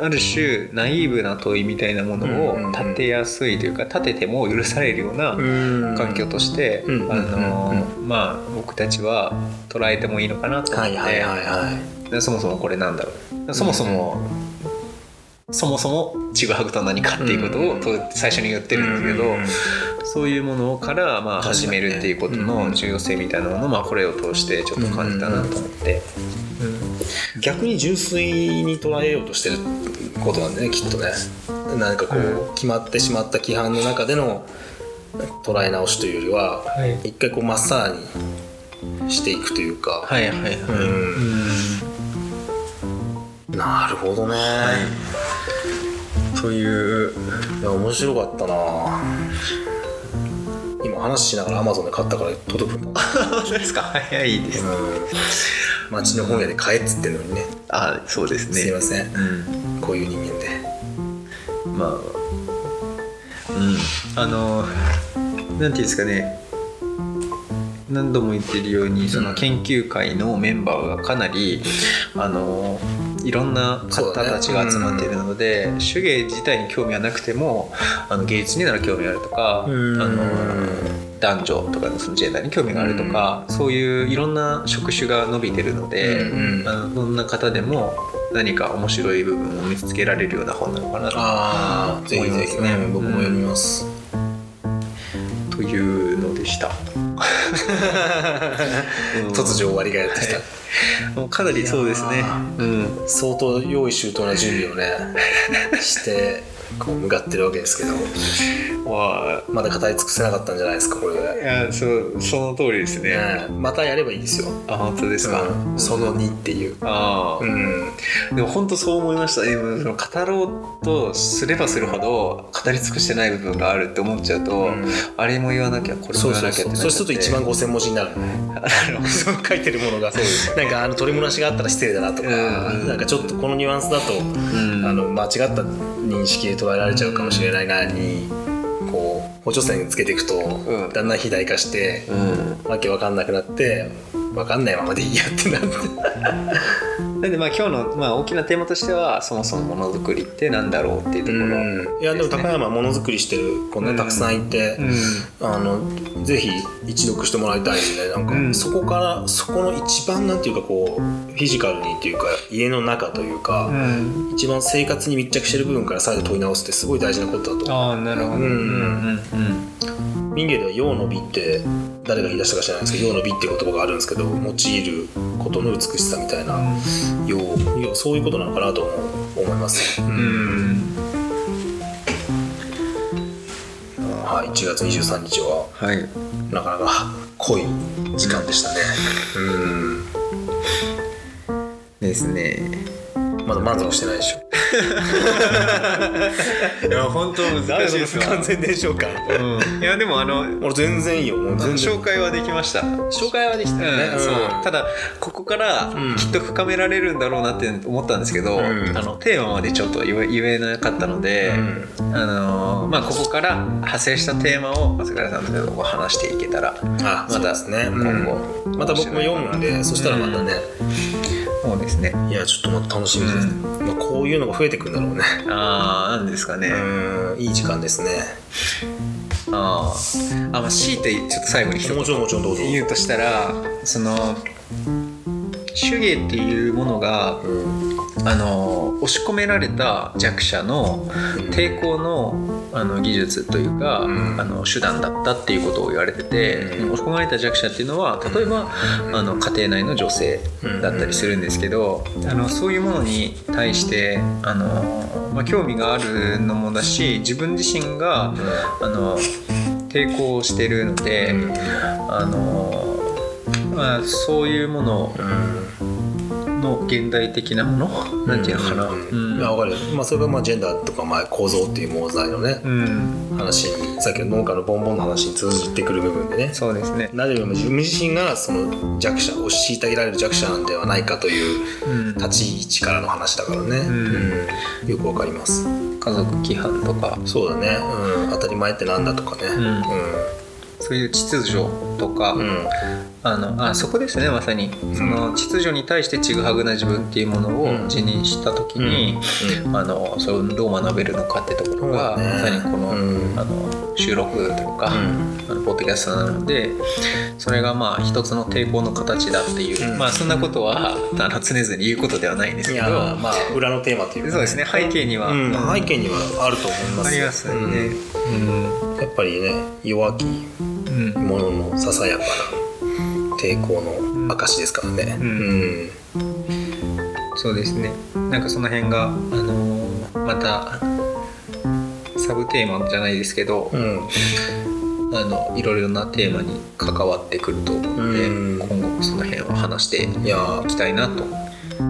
ある種ナイーブな問いみたいなものを立てやすいというか立てても許されるようなうん。環境として、うん。あのーまあ僕たちは捉えてもいいのかなと思って、そもそもこれなんだろう。そもそも、そもそもちぐはぐとは何かっていうことをと最初に言ってるんですけど、うんそういうものからまあ始めるっていうことの重要性みたいなものをまあこれを通してちょっと感じたなと思って。逆に純粋に捉えようとしてることなんだねきっとね。なんかこう、決まってしまった規範の中での捉え直しというよりは、はい。一回こうまっさらにしていくというか、はいはいはい。うん。なるほどね、といういや面白かったな。今話しながらアマゾンで買ったから届く。んだですか。早いです。うん。町の本屋で買えっつってんのにね。あそうですね。すいません。うん。こういう人間で。まあうん。あのなんていうんですかね。何度も言ってるようにその研究会のメンバーがかなりあのいろんな方たちが集まっているので、手芸自体に興味はなくてもあの芸術になら興味があるとか、うん。あの男女とかのそのジェンダーに興味があるとか、そういういろんな職種が伸びてるので、うんうん。あのどんな方でも何か面白い部分を見つけられるような本なのかなとああぜひぜひね、僕も読みます、というのでした。突如終わりがやってきた、もうかなりそうですね。うん。相当用意周到な準備をねしてこう向かってるわけですけどわまだ語り尽くせなかったんじゃないですかこれあ、いや、そう、その通りですね。ねまたやればいいですよ、あ、本当ですか？うんその2っていう。ああ、うん。でも本当そう思いました。でもその語ろうとすればするほど語り尽くしてない部分があるって思っちゃうと、うん。あれも言わなきゃこれもそう言わそうなきゃって。そうそうすると1万5000文字になる。なるほどその書いてるものが なんかあの取り漏らしがあったら失礼だなとか、うん。なんかちょっとこのニュアンスだと、ん。あの間違った認識で捉えられちゃうかもしれないなにこう補助線つけていくと、んだんだん肥大化して、うん。わけわかんなくなってわかんないままでいいやってなって。なんでまあ今日のまあ大きなテーマとしてはそもそもものづくりってなんだろうっていうところ、うん。いやでも高山はものづくりしてる子ね、うん。たくさんいて、あのぜひ一読してもらいたいですねなんか、うん。そこからそこの一番なんていうかこうフィジカルにっていうか家の中というか、うん。一番生活に密着してる部分から再度問い直すってすごい大事なことだと思う。ああなるほど。うんうん民芸では「陽の美」って誰が言い出したか知らないんですけど「陽の美」って言葉があるんですけど用いることの美しさみたいな「陽」陽そういうことなのかなと思います、うん。うんはい、1月23日ははい。なかなか濃い時間でしたね。うん。ですねまだ満足してないでしょ。いや本当難しいですわ完全伝承感。うん。いやでもあの俺全然いいよ。もう全然。紹介はできました。紹介はできたよね、うんそう。ただここからん。きっと深められるんだろうなって思ったんですけど、ん。あのテーマまでちょっと言え言えなかったので、あのまあ、ここから派生したテーマを朝倉さんと話していけたらあまた今後、うん。また僕も読むんでそしたらまたね、そうですね。いやちょっとまた楽しみです、まあ、こういうのが増えてくるんだろうね。ああなんですかね、うんいい時間ですね。あー。あまあ強いてちょっと最後にもちろんもちろんどうぞ。言うとしたらその手芸っていうものがあの押し込められた弱者の抵抗のあの技術というか、ん。あの手段だったっていうことを言われてて、うん。押し込まれた弱者っていうのは例えば、あの家庭内の女性だったりするんですけど、あのそういうものに対してあの、まあ、興味があるのもだし自分自身があの抵抗してるので、あのまあ、そういうものの現代的なもの、なんていうのかな、うん。うん。いやわかるまあそれがまあジェンダーとかまあ構造っていう問題のね、うん。話にさっきの農家のボンボンの話に通じてくる部分でね。そうですね。なぜよりも自分自身がその弱者を虐げられる弱者なんではないかといううん。立ち位置からの話だからね、ん。うん。よくわかります。家族規範とか。そうだね、うん、当たり前ってなんだとかね。んそういう秩序とか、うん、うんあのあそこですねまさに。その秩序に対してちぐはぐな自分っていうものをうん。自認した時に、あのそれをどう学べるのかってところが、まさにこの,、うん。あの収録というか、うあのポッドキャストなのでそれがまあ一つの抵抗の形だっていう、うん。まあそんなことはあの常々言うことではないんですけどまあ裏のテーマっていうかそうですね背景には、うん、背景にはあると思います。ありますよね。うん。やっぱりね弱きうん。うん者のささやかな抵抗の証ですからね。うん。うん。そうですね。なんかその辺が、あのーまたサブテーマじゃないですけど、うん。あのいろいろなテーマに関わってくると思うので、うん。今後もその辺は話していやーいきたいなと、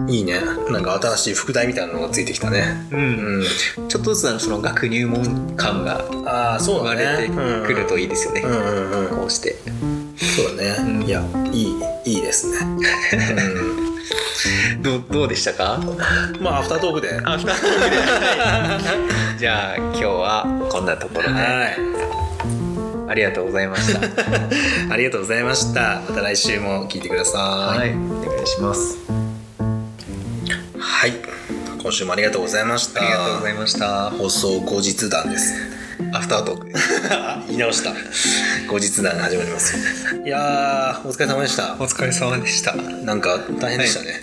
いいね。なんか新しい副題みたいなのがついてきたね。うん。ちょっとずつその学入門感がああそう生まれてくるといいですよね、うん。うんうんこうして。そうだね、うん。いやいいいいですね、どうどうでしたか？うん、まあアフタートークで。あ二つ目で。はい。じゃあ今日はこんなところで。はい。ありがとうございました。ありがとうございました。また来週も聞いてくださはい。お願いします。はい今週もありがとうございました。ありがとうございました。放送後日談です。アフタートーク。言い直した。後日談が始まります。いやーお疲れ様でした。お疲れ様でした。なんか大変でしたね、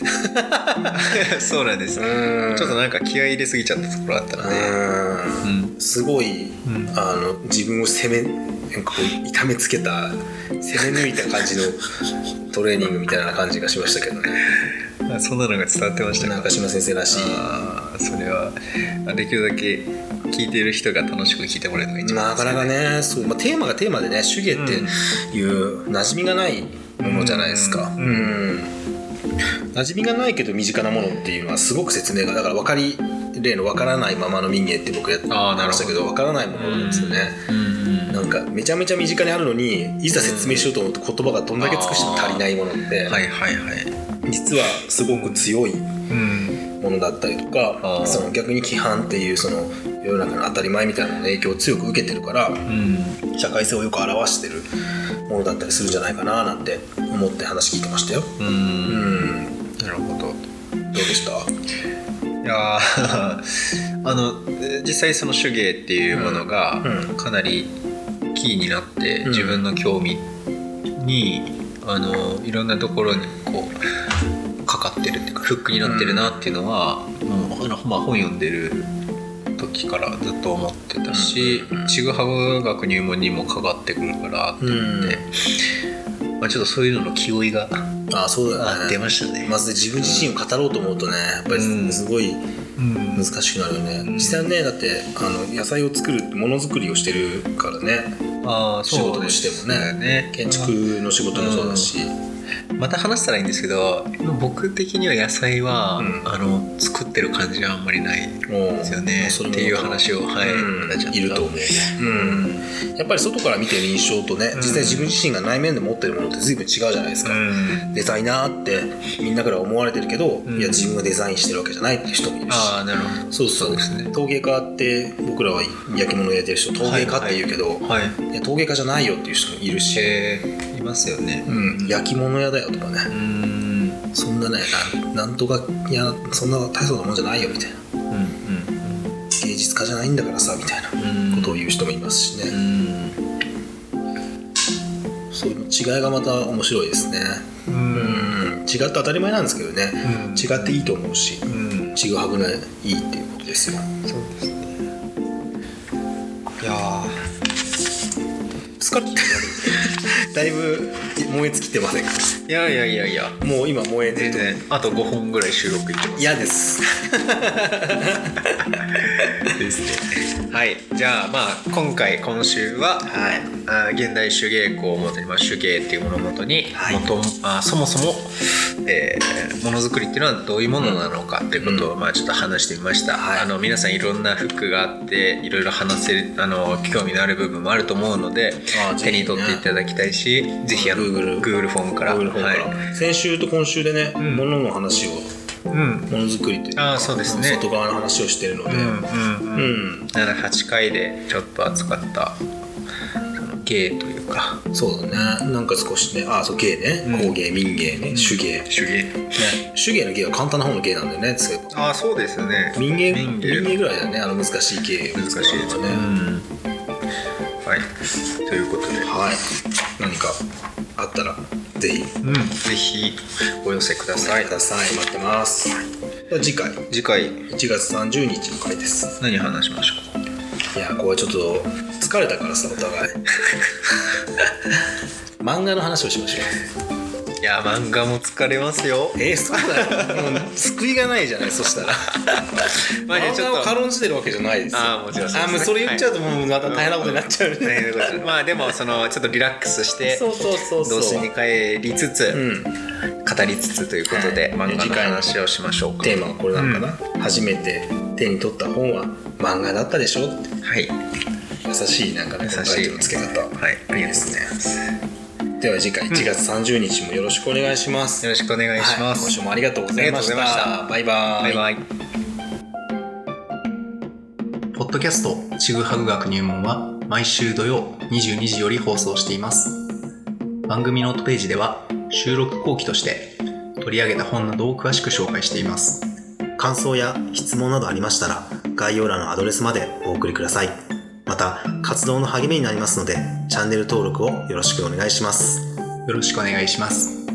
そうなんですちょっとなんか気合い入れすぎちゃったところあったので。ううん。んすごい、ん。あの自分を攻めなんかこう痛めつけた攻め抜いた感じのトレーニングみたいな感じがしましたけどね。あそんなのが伝わってましたか？中島先生らしい。それはあできるだけ聞いている人が楽しく聞いてもらえるのが一番なかなかねそう、まあ、テーマがテーマでね手芸っていう馴染みがないものじゃないですか、ううんん。馴染みがないけど身近なものっていうのはすごく説明がだから分かり例の分からないままの民芸って僕やってましたけど分からないものなんですよね、うんなんかめちゃめちゃ身近にあるのにいざ説明しようと思うと言葉がどんだけ尽くしても足りないものって、はいはいはい実はすごく強いうん。ものだったりとかあー。その逆に規範っていうその世の中の当たり前みたいなのの影響を強く受けてるからうん。社会性をよく表してるものだったりするんじゃないかななんて思って話聞いてましたよ。ううん。んなるほど。どうでした？いやー あの実際その手芸っていうものがうん。かなりキーになってうん。自分の興味にあのいろんなところにこうかかってるっていうかフックになってるなっていうのは、もうあのまあ、本読んでる時からずっと思ってたしうん。ちぐはぐ学入門にもかかってくるからって思って、まあ、ちょっとそういうのの気負いがああそうだあね。出ましたね。まず自分自身を語ろうと思うとねやっぱうん。りすごいうん。難しくなるよね、実際ねだってあの野菜を作るものづくりをしてるからね。あー仕事としてもね。建築の仕事もそうだし、また話したらいいんですけど僕的には野菜は、うん。あの作ってる感じはあんまりないんですよね。っていう話をはい、うん。いると思う、うん、やっぱり外から見てる印象とね実際自分自身が内面で持ってるものって随分違うじゃないですか、うん。デザイナーってみんなから思われてるけど、うん。いや自分がデザインしてるわけじゃないっていう人もいるし。ああなるほど。そうそう。ですね。陶芸家って僕らは焼き物焼いてる人陶芸家って言うけど、はい。い。や陶芸家じゃないよっていう人もいるし、えー、いますよね。うん、焼き物屋だよとかね、うん。そんなねなんなんとかいやそんな大層なもんじゃないよみたいな。うんうん芸術家じゃないんだからさみたいなうん。ことを言う人もいますしね、うん。そういう違いがまた面白いですね。ううん。ん違って当たり前なんですけどね、うん。違っていいと思うしうん。ちぐはぐないいっていうことですよ。そうですね。いやー。疲れてるだいぶ燃え尽きてませんか？いやいやいやいや。もう今燃えてると全然あと5本ぐらい収録いってます。嫌です。ですね。はい。じゃあまあ今回今週ははい。あ現代手芸工をもとに、まあ、手芸っていうものをもとに、はい。元あそもそも、えーものづくりっていうのはどういうものなのかっていうことを、まあ、ちょっと話してみました、はい。あの皆さんいろんな服があっていろいろ話せるあの興味のある部分もあると思うのでね。手に取っていただきたいしぜひあの Google Google フォームから。Google フォームから、はい。先週と今週でね、ん。物の話をうん。ものづくりというかあーそうですね。外側の話をしてるので、うんうんううん。ん78回でちょっと扱った芸というか。そうだね。なんか少しねあそう芸ね、うん。工芸民芸ね。手芸、ね、手芸。手芸の芸は簡単な方の芸なんだよねああそうですね。民芸？民芸。ぐらいだよねあの難しい芸。難しいですね、ね、はい。ということで、はい何かあったらぜひうん、ぜひお寄せください。ください。待ってます。では次回。次回。1月30日の回です。何話しましょう？いやこれちょっと疲れたからさお互い。漫画の話をしましょういや漫画も疲れますよ。えー、そうだよ。もう救いがないじゃないそしたら。まあじゃあちょっと。漫画を軽んじてるわけじゃないですよ。ああもちろんそね。あもうそれ言っちゃうともうまた大変なことになっちゃうね、大変なことですまあでもそのちょっとリラックスしてそうそうそうそう。童心に帰りつつ、うん語りつつということで、はい漫画の話をしましょうか。テーマはこれなのかな、初めて手に取った本は漫画だったでしょはい。優しいなんかね優しい。の付け方。はい。ありがとうございますでは次回1月30日もよろしくお願いします、よろしくお願いします、はい今週もありがとうございましたバイババイバイ。ポッドキャストちぐはぐ学入門は毎週土曜22時より放送しています。番組ノートページでは収録後期として取り上げた本などを詳しく紹介しています。感想や質問などありましたら概要欄のアドレスまでお送りくださいまた活動の励みになりますのでチャンネル登録をよろしくお願いしますよろしくお願いします。